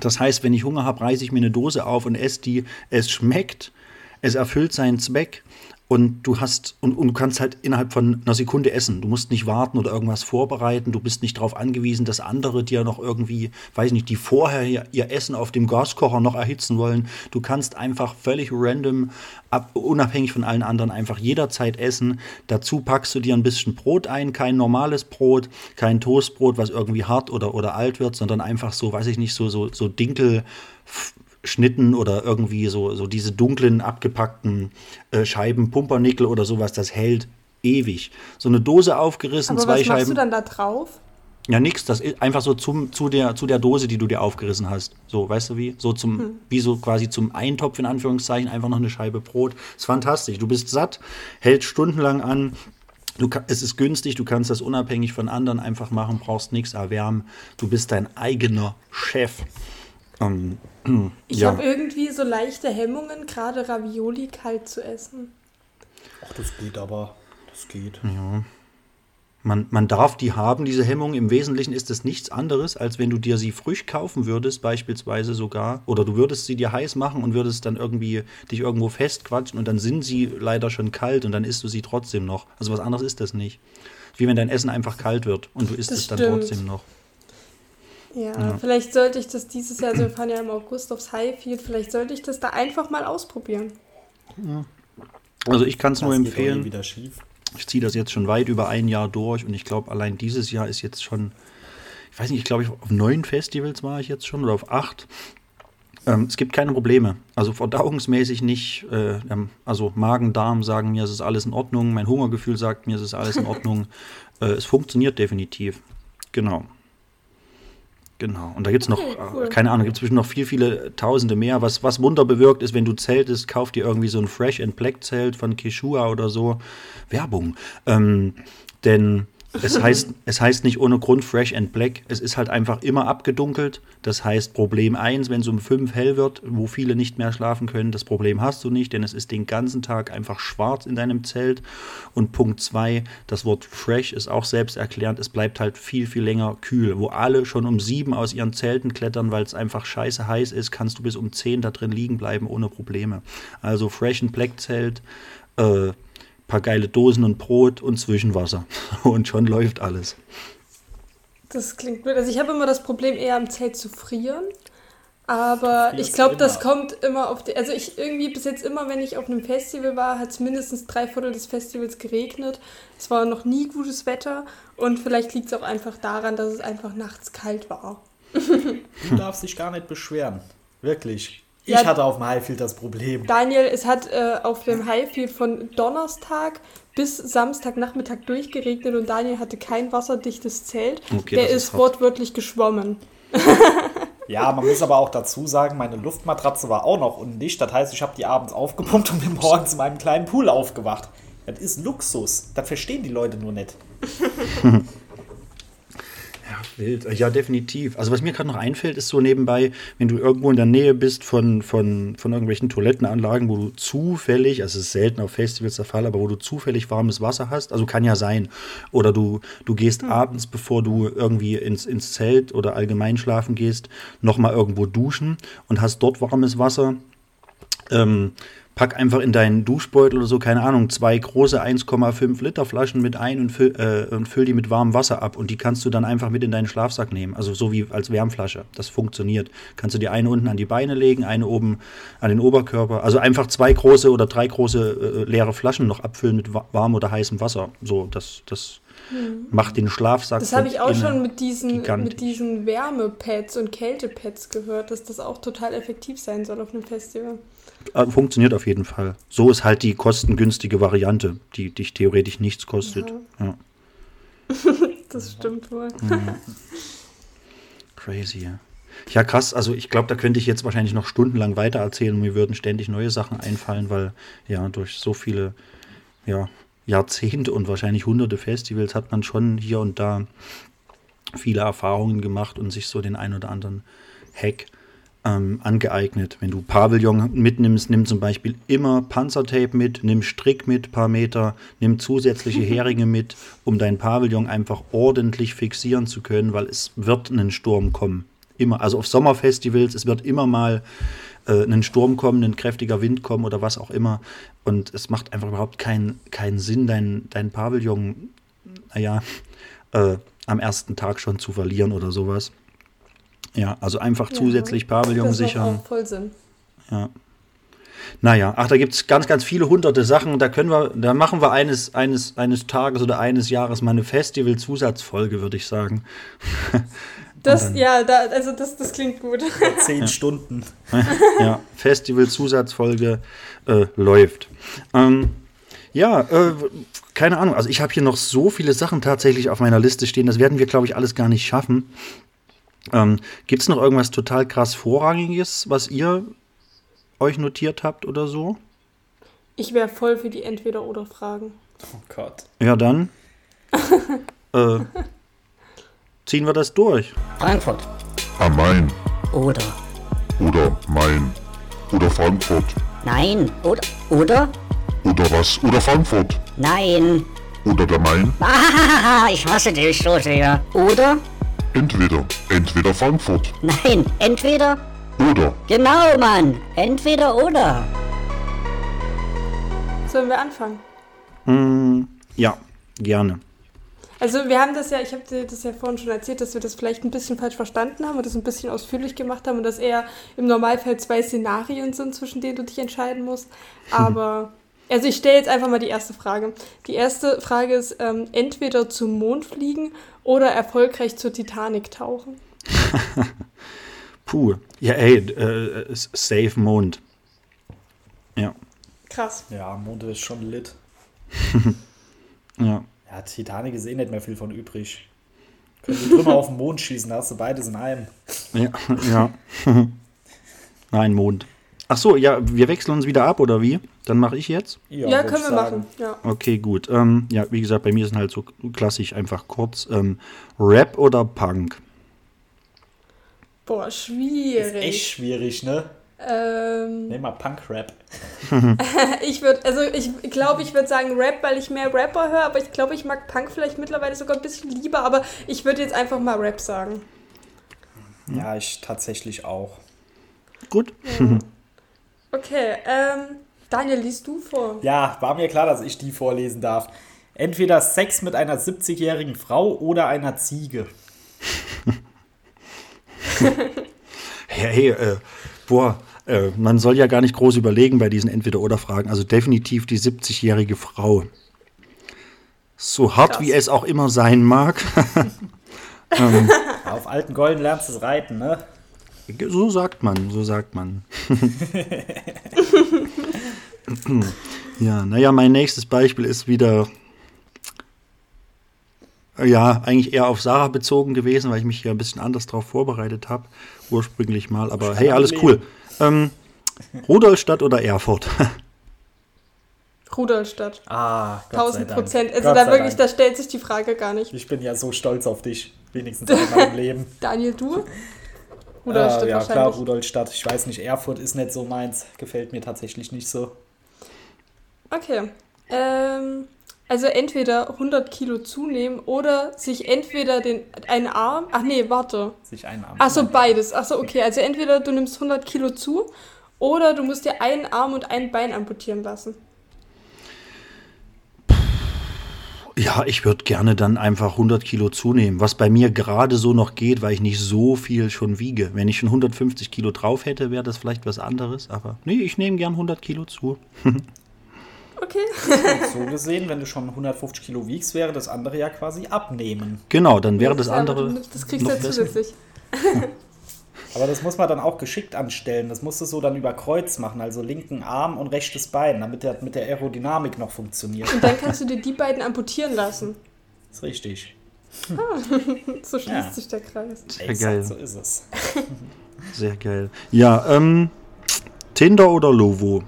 S2: Das heißt, wenn ich Hunger habe, reiße ich mir eine Dose auf und esse die. Es schmeckt, es erfüllt seinen Zweck und du hast und, und, du kannst halt innerhalb von einer Sekunde essen. Du musst nicht warten oder irgendwas vorbereiten. Du bist nicht darauf angewiesen, dass andere dir noch irgendwie, weiß nicht, die vorher ihr, ihr Essen auf dem Gaskocher noch erhitzen wollen. Du kannst einfach völlig random, ab, unabhängig von allen anderen, einfach jederzeit essen. Dazu packst du dir ein bisschen Brot ein, kein normales Brot, kein Toastbrot, was irgendwie hart oder, oder alt wird, sondern einfach so, weiß ich nicht, so, so, so Dinkel. Schnitten oder irgendwie so, so diese dunklen, abgepackten äh, Scheiben, Pumpernickel oder sowas, das hält ewig. So eine Dose aufgerissen,
S3: Aber
S2: zwei
S3: was
S2: Scheiben.
S3: machst du dann da drauf?
S2: Ja, nix, das ist einfach so zum, zu, der, zu der Dose, die du dir aufgerissen hast. So, weißt du wie? So zum, hm. wie so quasi zum Eintopf in Anführungszeichen, einfach noch eine Scheibe Brot. Ist fantastisch. Du bist satt, hält stundenlang an. Du, es ist günstig, du kannst das unabhängig von anderen einfach machen, brauchst nichts erwärmen. Du bist dein eigener Chef.
S3: Ähm, ich ja. habe irgendwie so leichte Hemmungen, gerade Ravioli kalt zu essen.
S4: Ach, das geht aber. Das geht.
S2: Ja. Man, man darf die haben, diese Hemmung. Im Wesentlichen ist es nichts anderes, als wenn du dir sie frisch kaufen würdest, beispielsweise sogar. Oder du würdest sie dir heiß machen und würdest dann irgendwie dich irgendwo festquatschen und dann sind sie leider schon kalt und dann isst du sie trotzdem noch. Also was anderes ist das nicht. Wie wenn dein Essen einfach kalt wird und du isst das es dann trotzdem noch.
S3: Ja, ja, vielleicht sollte ich das dieses Jahr, also wir fahren ja im August aufs Highfield, vielleicht sollte ich das da einfach mal ausprobieren.
S2: Ja. Also ich kann es nur empfehlen. Wieder schief. Ich ziehe das jetzt schon weit über ein Jahr durch und ich glaube, allein dieses Jahr ist jetzt schon, ich weiß nicht, ich glaube, auf neun Festivals war ich jetzt schon oder auf acht. Ähm, es gibt keine Probleme. Also verdauungsmäßig nicht. Äh, also Magen, Darm sagen mir, es ist alles in Ordnung. Mein Hungergefühl sagt mir, es ist alles in Ordnung. äh, es funktioniert definitiv. Genau. Genau. Und da gibt es noch, okay, cool. keine Ahnung, gibt es bestimmt noch viel, viele Tausende mehr. Was, was Wunder bewirkt ist, wenn du zeltest, kauf dir irgendwie so ein Fresh and Black Zelt von Kishua oder so. Werbung. Ähm, denn es heißt, es heißt nicht ohne Grund Fresh and Black. Es ist halt einfach immer abgedunkelt. Das heißt, Problem 1, wenn es um 5 hell wird, wo viele nicht mehr schlafen können, das Problem hast du nicht, denn es ist den ganzen Tag einfach schwarz in deinem Zelt. Und Punkt 2, das Wort Fresh ist auch selbsterklärend. Es bleibt halt viel, viel länger kühl. Wo alle schon um 7 aus ihren Zelten klettern, weil es einfach scheiße heiß ist, kannst du bis um 10 da drin liegen bleiben ohne Probleme. Also Fresh and Black Zelt. Äh, paar geile Dosen und Brot und Zwischenwasser. Und schon läuft alles.
S3: Das klingt blöd. Also ich habe immer das Problem, eher am Zelt zu frieren. Aber ich glaube, das kommt immer auf die. Also ich irgendwie bis jetzt immer, wenn ich auf einem Festival war, hat es mindestens drei Viertel des Festivals geregnet. Es war noch nie gutes Wetter und vielleicht liegt es auch einfach daran, dass es einfach nachts kalt war.
S4: Du darfst dich gar nicht beschweren. Wirklich Ich
S3: Ja.
S4: hatte auf dem Highfield das Problem.
S3: Daniel, es hat äh, auf dem Highfield von Donnerstag bis Samstagnachmittag durchgeregnet und Daniel hatte kein wasserdichtes Zelt.
S2: Okay,
S3: Der ist
S2: ist
S3: wortwörtlich geschwommen.
S4: Ja, man muss aber auch dazu sagen, meine Luftmatratze war auch noch undicht. Das heißt, ich habe die abends aufgepumpt und bin morgens in meinem kleinen Pool aufgewacht. Das ist Luxus. Das verstehen die Leute nur nicht.
S2: Wild. Ja, definitiv. Also was mir gerade noch einfällt, ist so nebenbei, wenn du irgendwo in der Nähe bist von, von, von irgendwelchen Toilettenanlagen, wo du zufällig, also es ist selten auf Festivals der Fall, aber wo du zufällig warmes Wasser hast, also kann ja sein. Oder du, du gehst abends, bevor du irgendwie ins, ins Zelt oder allgemein schlafen gehst, nochmal irgendwo duschen und hast dort warmes Wasser. Ähm, pack einfach in deinen Duschbeutel oder so, keine Ahnung, zwei große 1,5 Liter Flaschen mit ein und füll, äh, und füll die mit warmem Wasser ab und die kannst du dann einfach mit in deinen Schlafsack nehmen. Also so wie als Wärmflasche. Das funktioniert. Kannst du dir eine unten an die Beine legen, eine oben an den Oberkörper. Also einfach zwei große oder drei große äh, leere Flaschen noch abfüllen mit wa warm oder heißem Wasser. So, das, das macht den Schlafsack.
S3: Das habe ich auch schon mit diesen,
S2: gigantisch.
S3: mit diesen Wärmepads und Kältepads gehört, dass das auch total effektiv sein soll auf einem Festival.
S2: Äh, Funktioniert auf jeden Fall. So ist halt die kostengünstige Variante, die dich theoretisch nichts kostet. Ja.
S3: Das stimmt wohl.
S2: Crazy. ja. Ja, krass. Also ich glaube, da könnte ich jetzt wahrscheinlich noch stundenlang weiter erzählen und mir würden ständig neue Sachen einfallen, weil ja durch so viele ja, Jahrzehnte und wahrscheinlich hunderte Festivals hat man schon hier und da viele Erfahrungen gemacht und sich so den ein oder anderen Hack ähm, angeeignet. Wenn du Pavillon mitnimmst, nimm zum Beispiel immer Panzertape mit, nimm Strick mit, paar Meter, nimm zusätzliche Heringe mit, um dein Pavillon einfach ordentlich fixieren zu können, weil es wird einen Sturm kommen. Immer, also auf Sommerfestivals, es wird immer mal äh, ein Sturm kommen, ein kräftiger Wind kommen oder was auch immer. Und es macht einfach überhaupt keinen keinen Sinn, dein, dein Pavillon, naja, äh, am ersten Tag schon zu verlieren oder sowas. Ja, also einfach zusätzlich Pavillon
S3: das macht
S2: sichern.
S3: auch voll Sinn.
S2: Ja. Naja, ach, da gibt es ganz, ganz viele hunderte Sachen. Da können wir, da machen wir eines, eines, eines Tages oder eines Jahres mal eine Festival-Zusatzfolge, würde ich sagen.
S3: Das, ja, da, also das, das klingt gut.
S4: Zehn Stunden.
S2: ja, Festival-Zusatzfolge äh, läuft. Ähm, ja, äh, keine Ahnung. Also ich habe hier noch so viele Sachen tatsächlich auf meiner Liste stehen. Das werden wir, glaube ich, alles gar nicht schaffen. Ähm, Gibt es noch irgendwas total krass Vorrangiges, was ihr euch notiert habt oder so?
S3: Ich wäre voll für die Entweder-Oder-Fragen.
S4: Oh Gott.
S2: Ja, dann äh, ziehen wir das durch.
S5: Frankfurt
S6: Am Main
S5: oder
S6: oder Main oder Frankfurt
S5: nein oder oder
S6: oder was oder Frankfurt
S5: nein.
S6: oder der Main.
S5: Ah, ich hasse dich so sehr. Oder
S6: Entweder, entweder Frankfurt
S5: nein, entweder
S6: oder
S5: genau, Mann, entweder oder.
S3: Sollen wir anfangen?
S2: Ja, gerne.
S3: Also wir haben das ja, ich habe dir das ja vorhin schon erzählt, dass wir das vielleicht ein bisschen falsch verstanden haben und das ein bisschen ausführlich gemacht haben und dass eher im Normalfall zwei Szenarien sind, zwischen denen du dich entscheiden musst. Aber, also ich stelle jetzt einfach mal die erste Frage. Die erste Frage ist, ähm, entweder zum Mond fliegen oder erfolgreich zur Titanic tauchen.
S2: Puh. Ja, ey, äh, s- safe Mond. Ja,
S3: Krass.
S4: Ja, Mond ist schon lit.
S2: ja.
S4: Ja, Titanic ist eh nicht mehr viel von übrig. Können die Trümmer auf den Mond schießen, da hast du beides in einem.
S2: Ja, ja. Nein, Mond. Ach so, ja, wir wechseln uns wieder ab, oder wie? Dann mache ich jetzt?
S3: Ja,
S4: würd
S3: können wir
S4: sagen.
S3: machen. Ja.
S2: Okay, gut. Ähm, ja, wie gesagt, bei mir sind halt so klassisch einfach kurz. Ähm, Rap oder Punk?
S3: Boah,
S4: Ist
S3: schwierig.
S4: echt schwierig, ne?
S3: Ähm,
S4: Nehmen wir Punk-Rap.
S3: Ich würde, also ich glaube, ich würde sagen Rap, weil ich mehr Rapper höre, aber ich glaube, ich mag Punk vielleicht mittlerweile sogar ein bisschen lieber, aber ich würde jetzt einfach mal Rap sagen.
S4: Ja, ich tatsächlich auch.
S2: Gut.
S3: Okay, ähm, Daniel, liest du vor?
S4: Ja, war mir klar, dass ich die vorlesen darf. Entweder Sex mit einer 70-jährigen Frau oder einer Ziege.
S2: Hey, äh, boah, äh, man soll ja gar nicht groß überlegen bei diesen Entweder-Oder-Fragen. Also definitiv die 70-jährige Frau. So hart
S3: Krass.
S2: wie es auch immer sein mag.
S4: Ja, auf alten Gollen lernst du es reiten, ne?
S2: So sagt man, so sagt man. ja, naja, mein nächstes Beispiel ist wieder, ja, eigentlich eher auf Sarah bezogen gewesen, weil ich mich hier ein bisschen anders drauf vorbereitet habe, ursprünglich mal. Aber hey, alles cool. Ähm, Rudolstadt oder Erfurt?
S3: Rudolstadt.
S4: Ah, Gott sei
S3: 1000
S4: Dank.
S3: Prozent. Also
S4: Gott
S3: da wirklich,
S4: Dank.
S3: da stellt sich die Frage gar nicht.
S4: Ich bin ja so stolz auf dich. Wenigstens in meinem Leben.
S3: Daniel, du? Rudolstadt
S4: Äh, ja, klar, Rudolstadt. Ich weiß nicht, Erfurt ist nicht so meins. Gefällt mir tatsächlich nicht so.
S3: Okay. Ähm, also entweder 100 Kilo zunehmen oder sich entweder den einen Arm. Ach nee, warte.
S4: Sich einarmen.
S3: Ach so, beides. Ach so, okay. Also entweder du nimmst 100 Kilo zu oder du musst dir einen Arm und ein Bein amputieren lassen.
S2: Ja, ich würde gerne dann einfach 100 Kilo zunehmen, was bei mir gerade so noch geht, weil ich nicht so viel schon wiege. Wenn ich schon 150 Kilo drauf hätte, wäre das vielleicht was anderes, aber nee, ich nehme gern 100 Kilo zu.
S3: Okay.
S4: So gesehen, wenn du schon 150 Kilo wiegst, wäre das andere ja quasi abnehmen.
S2: Genau, dann wäre das andere.
S3: Das kriegst du ja zusätzlich.
S4: Aber das muss man dann auch geschickt anstellen. Das musst du so dann über Kreuz machen, also linken Arm und rechtes Bein, damit der mit der Aerodynamik noch funktioniert.
S3: Und dann kannst du dir die beiden amputieren lassen.
S4: ist richtig.
S3: So schließt
S4: Ja.
S3: sich der Kreis.
S2: Sehr
S4: Exakt,
S2: geil.
S4: so ist es.
S2: Sehr geil. Ja, ähm, Tinder oder Lovo?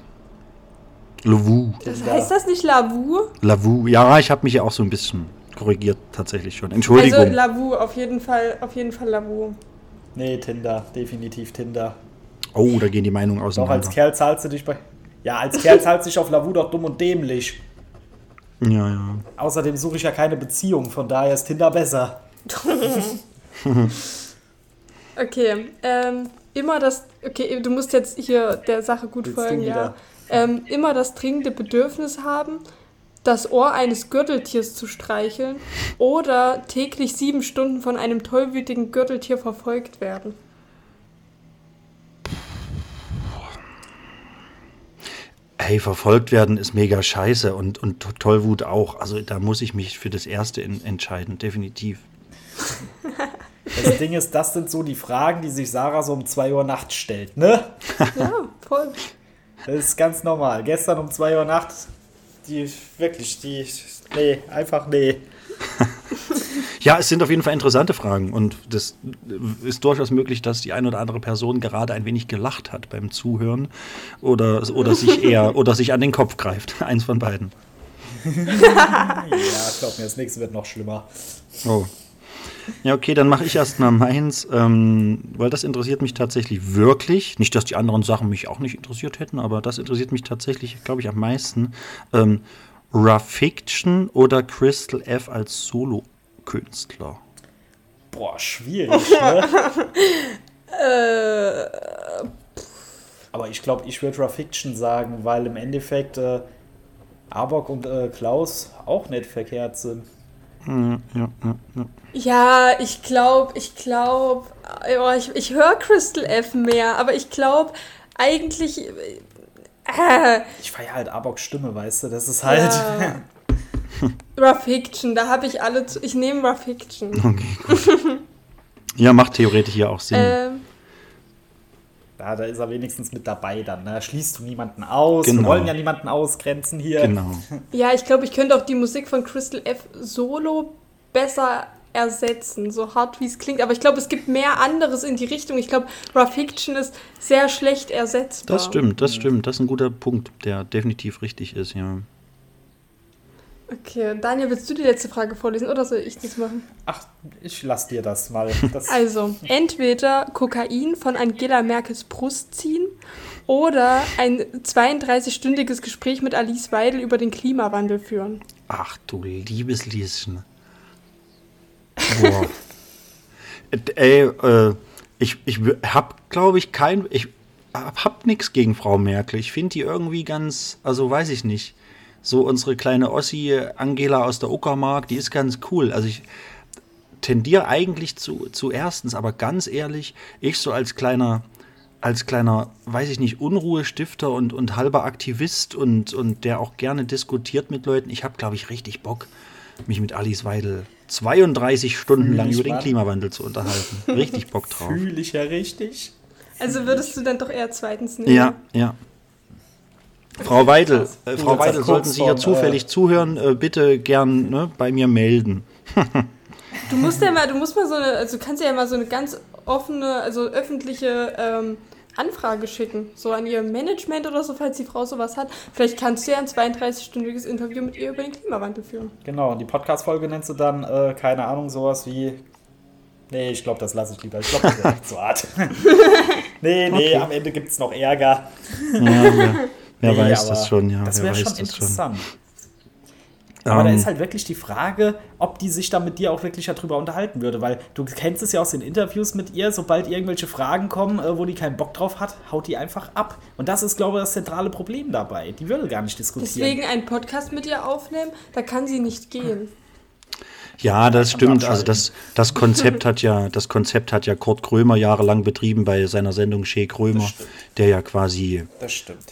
S2: Lovu.
S3: Das heißt das nicht Lavu?
S2: Lavu. Ja, ich habe mich ja auch so ein bisschen korrigiert, tatsächlich schon. Entschuldigung.
S3: Also Lavu, auf jeden Fall, auf jeden Fall Lavu.
S4: Nee, Tinder, definitiv Tinder.
S2: oh, da gehen die Meinungen
S4: Doch
S2: auseinander.
S4: als Kerl zahlst du dich bei. Ja, als Kerl zahlst du dich auf Lavu doch dumm und dämlich.
S2: Ja, ja.
S4: Außerdem suche ich ja keine Beziehung, von daher ist Tinder besser.
S3: Okay, ähm, immer das. Okay, du musst jetzt hier der Sache gut
S4: Willst
S3: folgen, ja. Ähm, immer das dringende Bedürfnis haben, das Ohr eines Gürteltiers zu streicheln oder täglich sieben Stunden von einem tollwütigen Gürteltier verfolgt werden.
S2: Hey, verfolgt werden ist mega scheiße und, und Tollwut auch. Also da muss ich mich für das Erste in, entscheiden, definitiv.
S4: Das Ding ist, das sind so die Fragen, die sich Sarah so um 2 Uhr nachts stellt, ne?
S3: Ja, voll.
S4: Das ist ganz normal. Gestern um 2 Uhr nachts, die wirklich, die. Nee, einfach nee.
S2: Ja, es sind auf jeden Fall interessante Fragen und das ist durchaus möglich, dass die eine oder andere Person gerade ein wenig gelacht hat beim Zuhören oder, oder sich eher oder sich an den Kopf greift. Eins von beiden.
S4: Ja, glaub mir, das nächste wird noch schlimmer.
S2: Oh. Ja, okay, dann mache ich erstmal meins, ähm, weil das interessiert mich tatsächlich wirklich. Nicht, dass die anderen Sachen mich auch nicht interessiert hätten, aber das interessiert mich tatsächlich, glaube ich, am meisten. Ähm, Rough Fiction oder Crystal F als Solokünstler?
S4: Boah, schwierig, ne?
S3: Äh,
S4: Aber ich glaube, ich würde Rough Fiction sagen, weil im Endeffekt äh, Arbok und äh, Klaus auch nicht verkehrt sind.
S2: Ja, ja, ja, ja.
S3: ich glaube, ich glaube, ich, ich höre Crystal F mehr, aber ich glaube eigentlich. Äh,
S4: Ich feiere halt Arboks Stimme, weißt du? Das ist halt.
S3: Ja. Rough Fiction, da habe ich alle zu. Ich nehme Rough Fiction.
S2: Okay, gut. ja, macht theoretisch ja auch Sinn.
S3: Ähm,
S4: Ja, da ist er wenigstens mit dabei dann. Ne? Schließt du niemanden aus. Wir
S2: Genau.
S4: wollen ja niemanden ausgrenzen hier.
S2: genau.
S3: ja, ich glaube, ich könnte auch die Musik von Crystal F solo besser ersetzen, so hart wie es klingt. Aber ich glaube, es gibt mehr anderes in die Richtung. Ich glaube, Rough Fiction ist sehr schlecht ersetzbar.
S2: Das stimmt, das stimmt. Das ist ein guter Punkt, der definitiv richtig ist, ja.
S3: Okay, Daniel, willst du die letzte Frage vorlesen oder soll ich das machen?
S4: Ach, ich lass dir das mal. Das,
S3: Also, entweder Kokain von Angela Merkels Brust ziehen oder ein 32-stündiges Gespräch mit Alice Weidel über den Klimawandel führen.
S2: Ach du liebes Lieschen. Boah. Ey, äh, ich, ich hab, glaube ich, kein. Ich hab, hab nix gegen Frau Merkel. Ich finde die irgendwie ganz. Also weiß ich nicht. So unsere kleine Ossi Angela aus der Uckermark, die ist ganz cool. Also ich tendiere eigentlich zu, zu erstens, aber ganz ehrlich, ich so als kleiner, als kleiner, weiß ich nicht, Unruhestifter und, und halber Aktivist und, und der auch gerne diskutiert mit Leuten, ich habe, glaube ich, richtig Bock, mich mit Alice Weidel 32 Stunden lang über den. Klimawandel zu unterhalten. Richtig Bock drauf.
S4: Fühle ich ja richtig.
S3: Also würdest du dann doch eher zweitens nehmen?
S2: Ja, ja. Frau Weidel, äh, Frau Weidel, sollten Sie hier
S4: von,
S2: zufällig zuhören, äh, bitte gern ne, bei mir melden.
S3: Du musst ja mal, du musst mal so eine, also du kannst ja mal so eine ganz offene, also öffentliche ähm, Anfrage schicken. So an ihr Management oder so, falls die Frau sowas hat. Vielleicht kannst du ja ein 32-stündiges Interview mit ihr über den Klimawandel führen.
S4: Genau, und die Podcast-Folge nennst du dann, äh, keine Ahnung, sowas wie. Nee, ich glaube, das lasse ich lieber. Ich glaube, das ist echt zu hart. nee, nee, am Ende gibt es noch Ärger.
S2: Ja, wer, wer
S4: Nee,
S2: weiß das schon, ja.
S4: Das wäre schon
S2: das schon.
S4: interessant. Aber da
S2: Ähm,
S4: ist halt wirklich die Frage, ob die sich da mit dir auch wirklich darüber unterhalten würde, weil du kennst es ja aus den Interviews mit ihr, sobald irgendwelche Fragen kommen, äh, wo die keinen Bock drauf hat, haut die einfach ab. Und das ist, glaube ich, das zentrale Problem dabei. Die würde gar nicht diskutieren.
S3: Deswegen einen Podcast mit ihr aufnehmen, da kann sie nicht gehen.
S2: Ja, das stimmt. Also das, das Konzept hat ja, das Konzept hat ja Kurt Krömer jahrelang betrieben bei seiner Sendung Shea Krömer, der ja quasi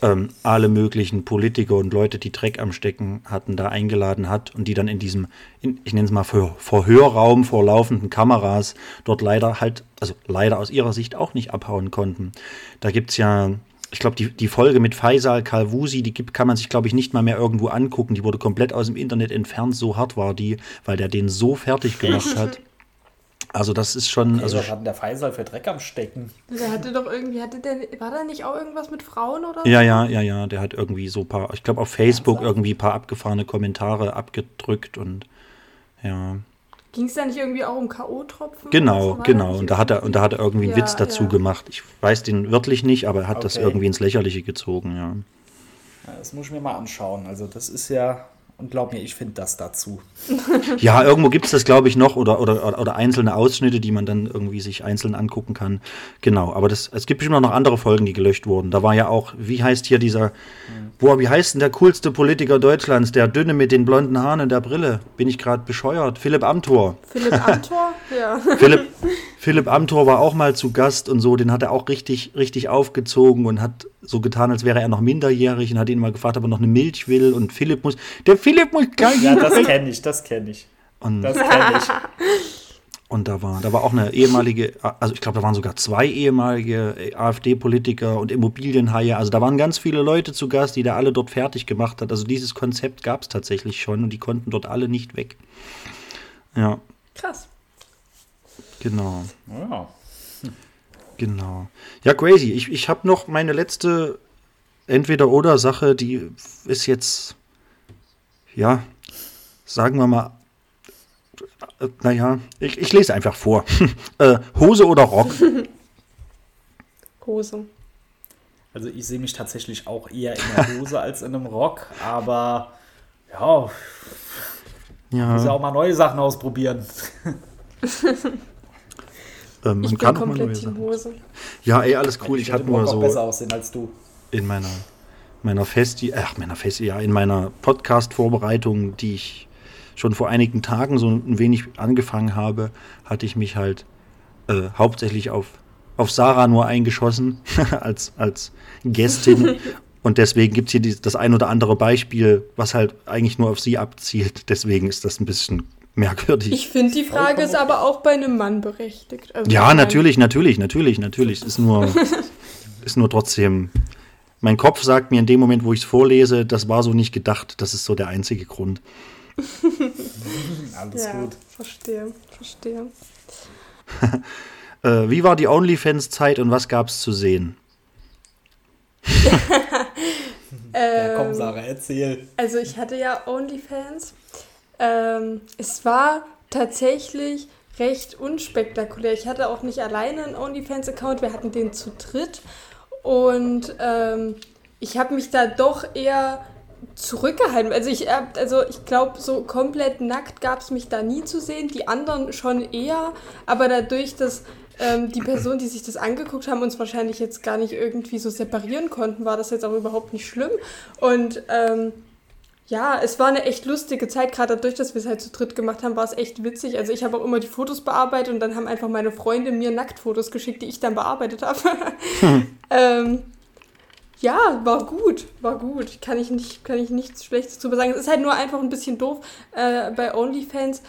S2: ähm, alle möglichen Politiker und Leute, die Dreck am Stecken hatten, da eingeladen hat und die dann in diesem, in, ich nenne es mal Ver Verhörraum vor laufenden Kameras dort leider halt, also leider aus ihrer Sicht auch nicht abhauen konnten. Da gibt's ja, ich glaube, die, die Folge mit Faisal Kalwusi, die gibt, kann man sich, glaube ich, nicht mal mehr irgendwo angucken. Die wurde komplett aus dem Internet entfernt, so hart war die, weil der den so fertig gemacht hat. Also das ist schon,
S4: Also,
S2: also
S4: was hat denn der Faisal für Dreck am Stecken?
S3: Der hatte doch irgendwie, hatte der, war da nicht auch irgendwas mit Frauen oder so?
S2: Ja, ja, ja, ja, der hat irgendwie so ein paar, ich glaube auf Facebook irgendwie ein paar abgefahrene Kommentare abgedrückt und ja,
S3: Ging es da nicht irgendwie auch um K.O.-Tropfen?
S2: genau?
S3: War
S2: genau. Und da hat er, und da hat er irgendwie einen
S3: Ja,
S2: Witz dazu
S3: ja.
S2: gemacht. Ich weiß den wörtlich nicht, aber er hat das
S4: Okay.
S2: irgendwie ins Lächerliche gezogen, ja.
S4: Ja, Das muss ich mir mal anschauen. Also, das ist ja. Und glaub mir, ich finde das dazu.
S2: Ja, irgendwo gibt es das, glaube ich, noch oder, oder, oder- einzelne Ausschnitte, die man dann irgendwie sich einzeln angucken kann. Genau, aber das, es gibt bestimmt noch andere Folgen, die gelöscht wurden. Da war ja auch, wie heißt hier dieser, boah, wie heißt denn der coolste Politiker Deutschlands, der Dünne mit den blonden Haaren und der Brille? Bin ich gerade bescheuert? Philipp Amthor.
S3: Philipp Amthor? ja.
S2: Philipp, Philipp Amthor war auch mal zu Gast und so, den hat er auch richtig, richtig aufgezogen und hat so getan, als wäre er noch minderjährig und hat ihn mal gefragt, ob er noch eine Milch will und Philipp muss, der Philipp muss gleich
S4: Ja, das kenne ich, das kenne ich.
S2: und,
S4: Das kenne ich.
S2: und da war, da war auch eine ehemalige, also ich glaube, da waren sogar zwei ehemalige AfD-Politiker und Immobilienhaie, also da waren ganz viele Leute zu Gast, die da alle dort fertig gemacht hat. Also dieses Konzept gab es tatsächlich schon und die konnten dort alle nicht weg. Ja,
S3: Krass.
S2: genau.
S4: Ja.
S2: Genau. Ja, crazy. Ich, ich habe noch meine letzte Entweder-Oder-Sache, die ist jetzt, ja, sagen wir mal, naja, ich, ich lese einfach vor. äh, Hose oder Rock?
S3: Hose.
S4: Also ich sehe mich tatsächlich auch eher in der Hose als in einem Rock, aber ja, muss ja
S2: Ja,
S4: auch mal neue Sachen ausprobieren.
S2: ähm, man
S3: Ich bin
S2: kann auch mal neue
S3: komplett
S2: Sachen.
S3: Hose.
S2: Ja, ey, alles cool. Ich
S4: würde
S2: hatte
S4: im Rock
S2: nur
S4: auch besser
S2: so
S4: aussehen als du.
S2: in meiner, meiner Festi, ach, meiner Festi, ja, in meiner Podcast-Vorbereitung, die ich schon vor einigen Tagen so ein wenig angefangen habe, hatte ich mich halt äh, hauptsächlich auf, auf Sarah nur eingeschossen als, als Gästin. Und deswegen gibt es hier die, das ein oder andere Beispiel, was halt eigentlich nur auf sie abzielt. Deswegen ist das ein bisschen merkwürdig.
S3: Ich finde, die Frage ist aber auch bei einem Mann berechtigt. Also
S2: Ja, natürlich, natürlich, natürlich, natürlich. Es ist nur, ist nur trotzdem. Mein Kopf sagt mir in dem Moment, wo ich es vorlese, das war so nicht gedacht. Das ist so der einzige Grund.
S4: Alles
S3: Ja,
S4: gut.
S3: verstehe, verstehe.
S2: Äh, wie war die OnlyFans-Zeit und was gab es zu sehen?
S4: Ja, komm,
S3: Ähm,
S4: Sarah, erzähl.
S3: Also ich hatte ja OnlyFans. Ähm, es war tatsächlich recht unspektakulär. Ich hatte auch nicht alleine einen OnlyFans-Account, wir hatten den zu dritt. Und ähm, ich habe mich da doch eher zurückgehalten. Also ich, hab- also ich glaube, so komplett nackt gab es mich da nie zu sehen. Die anderen schon eher. Aber dadurch, dass ähm, die Personen, die sich das angeguckt haben, uns wahrscheinlich jetzt gar nicht irgendwie so separieren konnten, war das jetzt auch überhaupt nicht schlimm. Und ähm, ja, es war eine echt lustige Zeit, gerade dadurch, dass wir es halt zu dritt gemacht haben, war es echt witzig. Also ich habe auch immer die Fotos bearbeitet und dann haben einfach meine Freunde mir Nacktfotos geschickt, die ich dann bearbeitet habe. ähm, ja, war gut, war gut. Kann ich, nicht, kann ich nichts Schlechtes zu sagen. Es ist halt nur einfach ein bisschen doof äh, bei OnlyFans.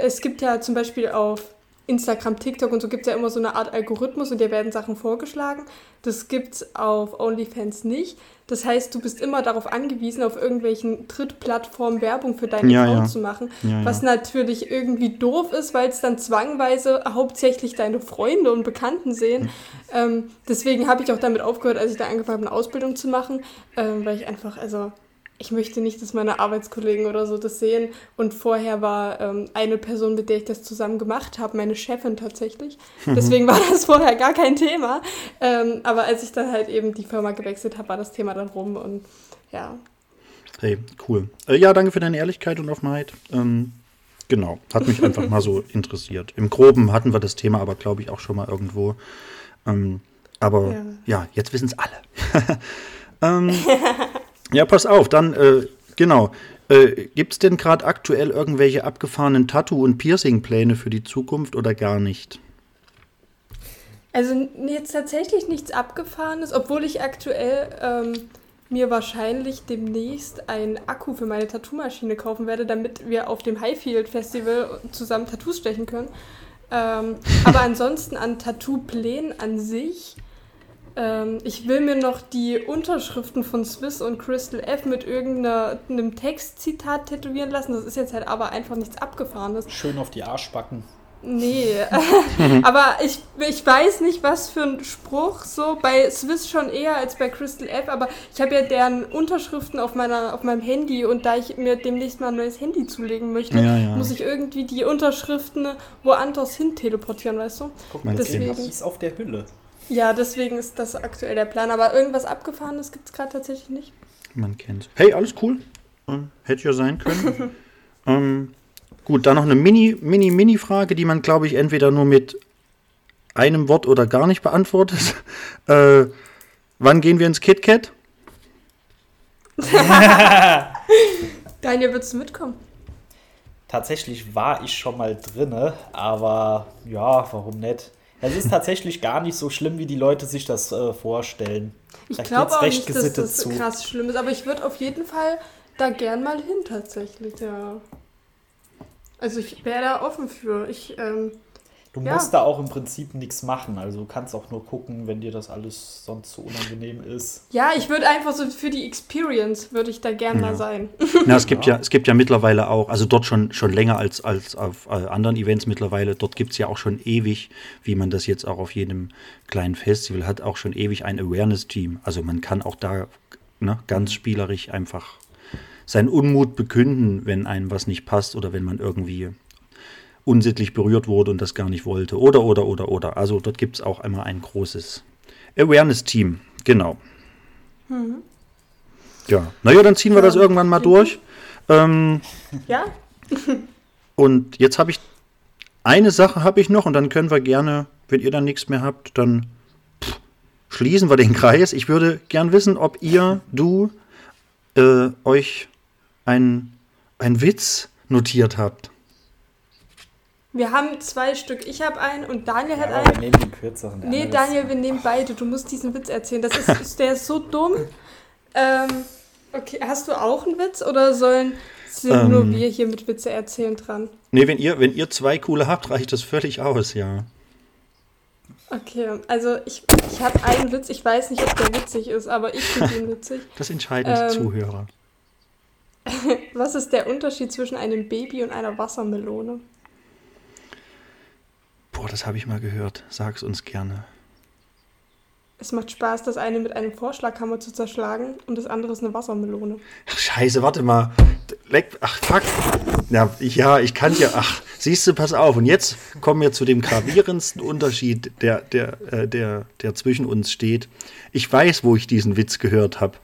S3: Es gibt ja zum Beispiel auf Instagram, TikTok und so gibt es ja immer so eine Art Algorithmus und dir werden Sachen vorgeschlagen. Das gibt es auf OnlyFans nicht. Das heißt, du bist immer darauf angewiesen, auf irgendwelchen Drittplattformen Werbung für deinen
S2: Ja,
S3: Account
S2: ja.
S3: zu machen.
S2: Ja,
S3: was natürlich irgendwie doof ist, weil es dann zwangweise hauptsächlich deine Freunde und Bekannten sehen. Ähm, deswegen habe ich auch damit aufgehört, als ich da angefangen habe, eine Ausbildung zu machen, ähm, weil ich einfach, also ich möchte nicht, dass meine Arbeitskollegen oder so das sehen. Und vorher war ähm, eine Person, mit der ich das zusammen gemacht habe, meine Chefin tatsächlich. Deswegen war das vorher gar kein Thema. Ähm, aber als ich dann halt eben die Firma gewechselt habe, war das Thema dann rum und ja.
S2: Hey, cool. Äh, ja, danke für deine Ehrlichkeit und Offenheit. Ähm, genau, hat mich einfach mal so interessiert. Im Groben hatten wir das Thema aber, glaube ich, auch schon mal irgendwo. Ähm, aber ja,
S3: Ja.
S2: jetzt wissen es alle. ähm, ja, pass auf, dann, äh, genau. Äh, Gibt es denn gerade aktuell irgendwelche abgefahrenen Tattoo- und Piercing-Pläne für die Zukunft oder gar nicht?
S3: Also jetzt tatsächlich nichts Abgefahrenes, obwohl ich aktuell ähm, mir wahrscheinlich demnächst einen Akku für meine Tattoo-Maschine kaufen werde, damit wir auf dem Highfield Festival zusammen Tattoos stechen können. Ähm, aber ansonsten an Tattoo-Plänen an sich, ähm, ich will mir noch die Unterschriften von Swiss und Crystal F mit irgendeinem Textzitat tätowieren lassen. Das ist jetzt halt aber einfach nichts Abgefahrenes.
S4: Schön auf die Arschbacken.
S3: Nee, aber ich, ich weiß nicht, was für ein Spruch so. Bei Swiss schon eher als bei Crystal F, aber ich habe ja deren Unterschriften auf, meiner, auf meinem Handy und da ich mir demnächst mal ein neues Handy zulegen möchte,
S2: Ja, ja.
S3: muss ich irgendwie die Unterschriften woanders hin teleportieren, weißt du?
S4: Guck
S2: mal,
S3: deswegen-
S4: deswegen. ist auf der Hülle.
S3: Ja, deswegen ist das aktuell der Plan. Aber irgendwas Abgefahrenes gibt es gerade tatsächlich nicht.
S2: Man kennt's. Hey, alles cool. Ähm, hätte ja sein können. ähm, gut, dann noch eine Mini, Mini, Mini-Frage, die man, glaube ich, entweder nur mit einem Wort oder gar nicht beantwortet. äh, wann gehen wir ins KitKat?
S3: Daniel, würdest du mitkommen?
S4: Tatsächlich war ich schon mal drinne, aber ja, warum nicht? Es ist tatsächlich gar nicht so schlimm, wie die Leute sich das äh, vorstellen.
S3: Ich
S4: Da
S3: glaube auch nicht, dass das
S4: zu.
S3: krass schlimm ist, aber ich würde auf jeden Fall da gern mal hin tatsächlich, ja. Also ich wäre da offen für. Ich, ähm,
S4: Du
S3: Ja.
S4: musst da auch im Prinzip nichts machen. Also du kannst auch nur gucken, wenn dir das alles sonst so unangenehm ist.
S3: ja, ich würde einfach so für die Experience würde ich da gern mal sein.
S2: Na, es gibt ja, es gibt ja mittlerweile auch, also dort schon, schon länger als, als auf äh, anderen Events mittlerweile, dort gibt es ja auch schon ewig, wie man das jetzt auch auf jedem kleinen Festival hat, auch schon ewig ein Awareness-Team. Also man kann auch da ne, ganz spielerisch einfach seinen Unmut bekünden, wenn einem was nicht passt oder wenn man irgendwie unsittlich berührt wurde und das gar nicht wollte. Oder, oder, oder, oder. Also dort gibt es auch einmal ein großes Awareness-Team. Genau. Ja, naja, dann ziehen wir das irgendwann mal durch. Ähm,
S3: Ja?
S2: und jetzt habe ich eine Sache habe ich noch und dann können wir gerne, wenn ihr dann nichts mehr habt, dann pff, schließen wir den Kreis. Ich würde gern wissen, ob ihr, du, äh, euch ein, ein Witz notiert habt.
S3: Wir haben zwei Stück. Ich habe einen und Daniel hat
S4: Ja, wir
S3: einen.
S4: nehmen den kürzeren. der
S3: Nee,
S4: ist-
S3: Daniel, wir nehmen beide. Du musst diesen Witz erzählen. Das ist, ist der ist so dumm. Ähm, okay, hast du auch einen Witz oder sollen sind
S2: Ähm.
S3: nur wir hier mit Witze erzählen dran?
S2: Nee, wenn ihr, wenn ihr zwei coole habt, reicht das völlig aus, ja.
S3: Okay, also ich, ich habe einen Witz. Ich weiß nicht, ob der witzig ist, aber ich finde ihn witzig.
S2: Das entscheiden die
S3: Ähm.
S2: Zuhörer.
S3: Was ist der Unterschied zwischen einem Baby und einer Wassermelone?
S2: Boah, das habe ich mal gehört. Sag's uns gerne.
S3: Es macht Spaß, das eine mit einem Vorschlaghammer zu zerschlagen und das andere ist eine Wassermelone.
S2: Ach, scheiße, warte mal. Leck, ach, fuck. Ja, ich, ja, ich kann ja. Ach, siehst du, pass auf. Und jetzt kommen wir zu dem gravierendsten Unterschied, der, der, äh, der, der zwischen uns steht. Ich weiß, wo ich diesen Witz gehört habe.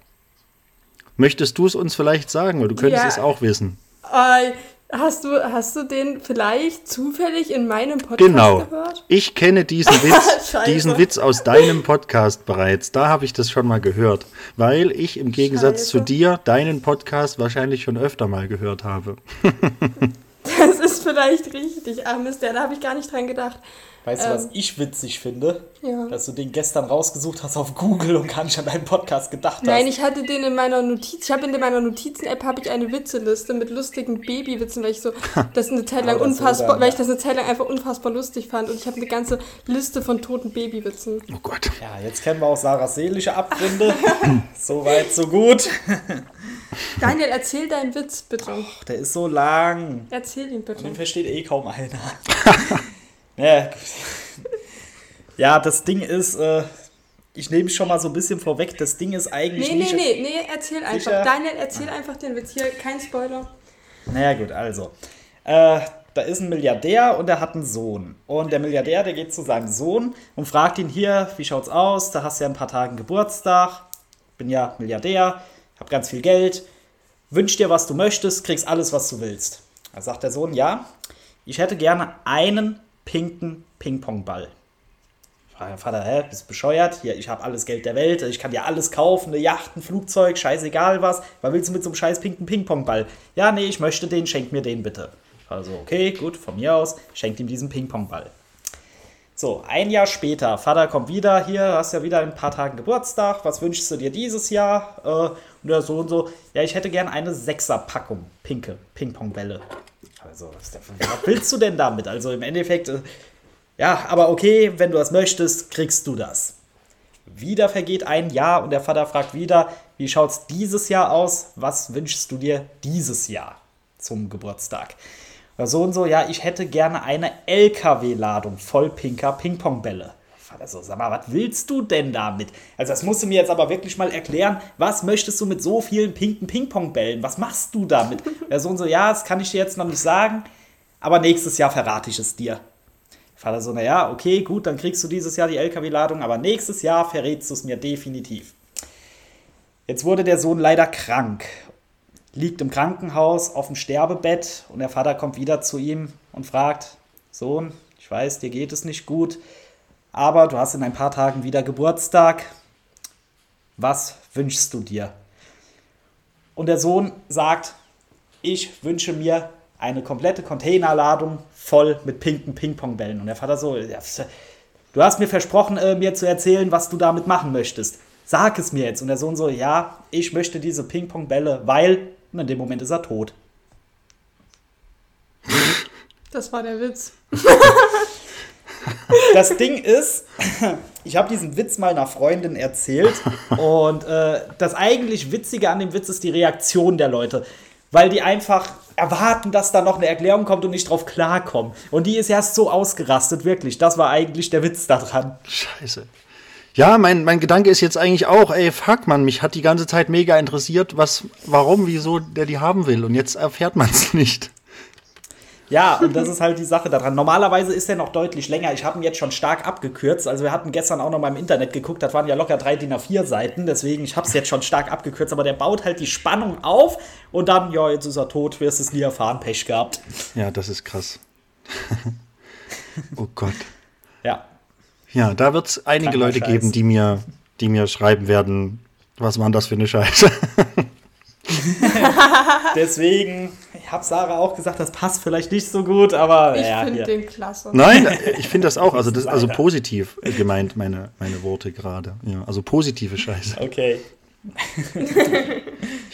S2: Möchtest du es uns vielleicht sagen? Weil du könntest
S3: Ja.
S2: es auch wissen.
S3: Äh, hast, du, hast du den vielleicht zufällig in meinem Podcast
S2: Genau.
S3: gehört?
S2: Ich kenne diesen Witz, diesen Witz aus deinem Podcast bereits. Da habe ich das schon mal gehört. Weil ich im Gegensatz zu
S3: Scheiße.
S2: dir deinen Podcast wahrscheinlich schon öfter mal gehört habe.
S3: Das ist vielleicht richtig. Ah, Mist, ja, da habe ich gar nicht dran gedacht.
S4: Weißt du, was
S3: Ähm.
S4: ich witzig finde?
S3: Ja.
S4: Dass du den gestern rausgesucht hast auf Google und gar nicht an deinen Podcast gedacht hast.
S3: Nein, ich hatte den in meiner Notiz. Ich habe in meiner Notizen-App habe ich eine Witzeliste mit lustigen Babywitzen, weil ich so das eine Zeit lang unfassbar,
S4: dann,
S3: weil ich das eine Zeit lang einfach unfassbar lustig fand und ich habe eine ganze Liste von toten Babywitzen.
S2: Oh Gott.
S4: Ja, jetzt kennen wir auch Sarahs seelische Abgründe. so weit, so gut.
S3: Daniel, erzähl deinen Witz bitte.
S4: Der ist so lang.
S3: Erzähl ihn bitte.
S4: Den versteht eh kaum einer. ja, ja, das Ding ist, äh, ich nehme schon mal so ein bisschen vorweg, das Ding ist eigentlich
S3: Nee, nee,
S4: nicht...
S3: nee, nee, erzähl einfach.
S4: Sicher?
S3: Daniel, erzähl einfach den Witz. Hier, kein Spoiler.
S4: Naja gut, also. Äh, da ist ein Milliardär und er hat einen Sohn. Und der Milliardär, der geht zu seinem Sohn und fragt ihn hier, wie schaut's aus? Da hast du ja ein paar Tage Geburtstag. Bin ja Milliardär, hab ganz viel Geld. Wünsch dir, was du möchtest, kriegst alles, was du willst. Da sagt der Sohn, ja, ich hätte gerne einen pinken Ping-Pong-Ball. Vater, hä, bist bescheuert? Hier, ich habe alles Geld der Welt, ich kann dir alles kaufen, eine Yacht, ein Flugzeug, scheißegal was. Was willst du mit so einem scheiß pinken Ping-Pong-Ball? Ja, nee, ich möchte den, schenk mir den bitte. Also, okay, gut, von mir aus, schenkt ihm diesen Ping-Pong-Ball. So, ein Jahr später, Vater kommt wieder, hier, hast ja wieder in ein paar Tagen Geburtstag, was wünschst du dir dieses Jahr? Äh, und der so und so, ja, ich hätte gern eine Sechserpackung pinke Ping-Pong-Bälle. Also, was willst du denn damit? Also im Endeffekt, äh, ja, aber okay, wenn du das möchtest, kriegst du das. Wieder vergeht ein Jahr und der Vater fragt wieder, wie schaut's dieses Jahr aus? Was wünschst du dir dieses Jahr zum Geburtstag? Oder so und so, ja, ich hätte gerne eine LKW-Ladung voll pinker Ping-Pong-Bälle. Vater so, sag mal, was willst du denn damit? Also das musst du mir jetzt aber wirklich mal erklären. Was möchtest du mit so vielen pinken Ping-Pong-Bällen? Was machst du damit? Der Sohn so, ja, das kann ich dir jetzt noch nicht sagen, aber nächstes Jahr verrate ich es dir. Vater so, naja, okay, gut, dann kriegst du dieses Jahr die LKW-Ladung, aber nächstes Jahr verrätst du es mir definitiv. Jetzt wurde der Sohn leider krank, liegt im Krankenhaus auf dem Sterbebett und der Vater kommt wieder zu ihm und fragt, Sohn, ich weiß, dir geht es nicht gut, aber du hast in ein paar Tagen wieder Geburtstag. Was wünschst du dir? Und der Sohn sagt, ich wünsche mir eine komplette Containerladung voll mit pinken Ping-Pong-Bällen. Und der Vater so, du hast mir versprochen, äh, mir zu erzählen, was du damit machen möchtest. Sag es mir jetzt. Und der Sohn so, ja, ich möchte diese Ping-Pong-Bälle, weil, und in dem Moment ist er tot.
S3: Das war der Witz.
S4: Das Ding ist, ich habe diesen Witz mal einer Freundin erzählt und äh, das eigentlich Witzige an dem Witz ist die Reaktion der Leute, weil die einfach erwarten, dass da noch eine Erklärung kommt und nicht drauf klarkommen. Und die ist erst so ausgerastet, wirklich. Das war eigentlich der Witz daran.
S2: Scheiße. Ja, mein, mein Gedanke ist jetzt eigentlich auch, ey, fuck, man, mich hat die ganze Zeit mega interessiert, was, warum, wieso der die haben will. Und jetzt erfährt man es nicht.
S4: Ja, und das ist halt die Sache daran. Normalerweise ist er noch deutlich länger. Ich habe ihn jetzt schon stark abgekürzt. Also wir hatten gestern auch noch mal im Internet geguckt, das waren ja locker drei DIN A4 Seiten. Deswegen, ich habe es jetzt schon stark abgekürzt. Aber der baut halt die Spannung auf und dann, ja, jetzt ist er tot, wirst es nie erfahren, Pech gehabt.
S2: Ja, das ist krass. oh Gott.
S4: Ja,
S2: Ja, da wird es einige Leute
S4: Scheiß.
S2: geben, die mir, die mir schreiben werden, was war das für eine Scheiße?
S4: deswegen, ich habe Sarah auch gesagt, das passt vielleicht nicht so gut, aber
S3: Ich
S4: ja,
S3: finde den klasse.
S2: Nein, ich finde das auch. Also, das, also positiv gemeint, meine, meine Worte gerade. Ja, also positive Scheiße.
S4: Okay.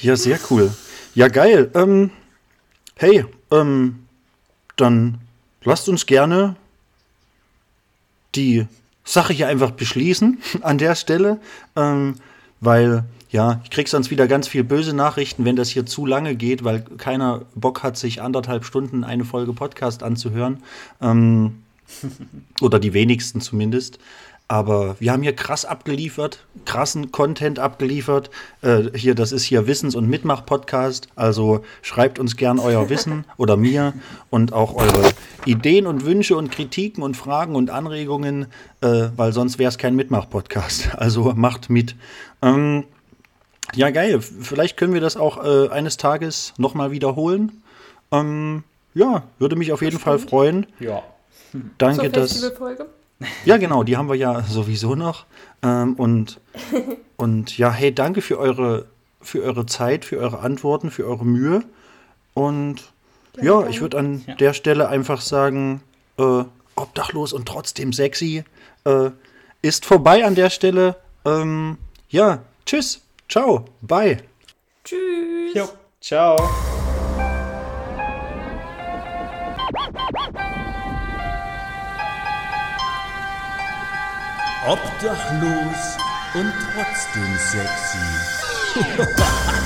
S2: Ja, sehr cool. Ja, geil. Ähm, hey, ähm, dann lasst uns gerne die Sache hier einfach beschließen an der Stelle, ähm, weil ja, ich krieg sonst wieder ganz viel böse Nachrichten, wenn das hier zu lange geht, weil keiner Bock hat, sich anderthalb Stunden eine Folge Podcast anzuhören. Ähm, oder die wenigsten zumindest. Aber wir haben hier krass abgeliefert, krassen Content abgeliefert. Äh, hier, das ist hier Wissens- und Mitmach-Podcast. Also schreibt uns gern euer Wissen oder mir und auch eure Ideen und Wünsche und Kritiken und Fragen und Anregungen, äh, weil sonst wäre es kein Mitmach-Podcast. Also macht mit. Ähm, ja, geil. Vielleicht können wir das auch äh, eines Tages nochmal wiederholen. Ähm, ja, würde mich auf jeden Fall freuen.
S4: Ja.
S2: Danke,
S3: Zur
S2: dass. Ja, genau, die haben wir ja sowieso noch. Ähm, und, und ja, hey, danke für eure, für eure Zeit, für eure Antworten, für eure Mühe. Und Ja,
S3: gerne.
S2: ich würde an der Stelle einfach sagen, äh, obdachlos und trotzdem sexy äh, ist vorbei an der Stelle. Ähm, ja, tschüss, ciao, bye.
S3: Tschüss.
S4: Jo, ciao.
S1: Obdachlos und trotzdem sexy.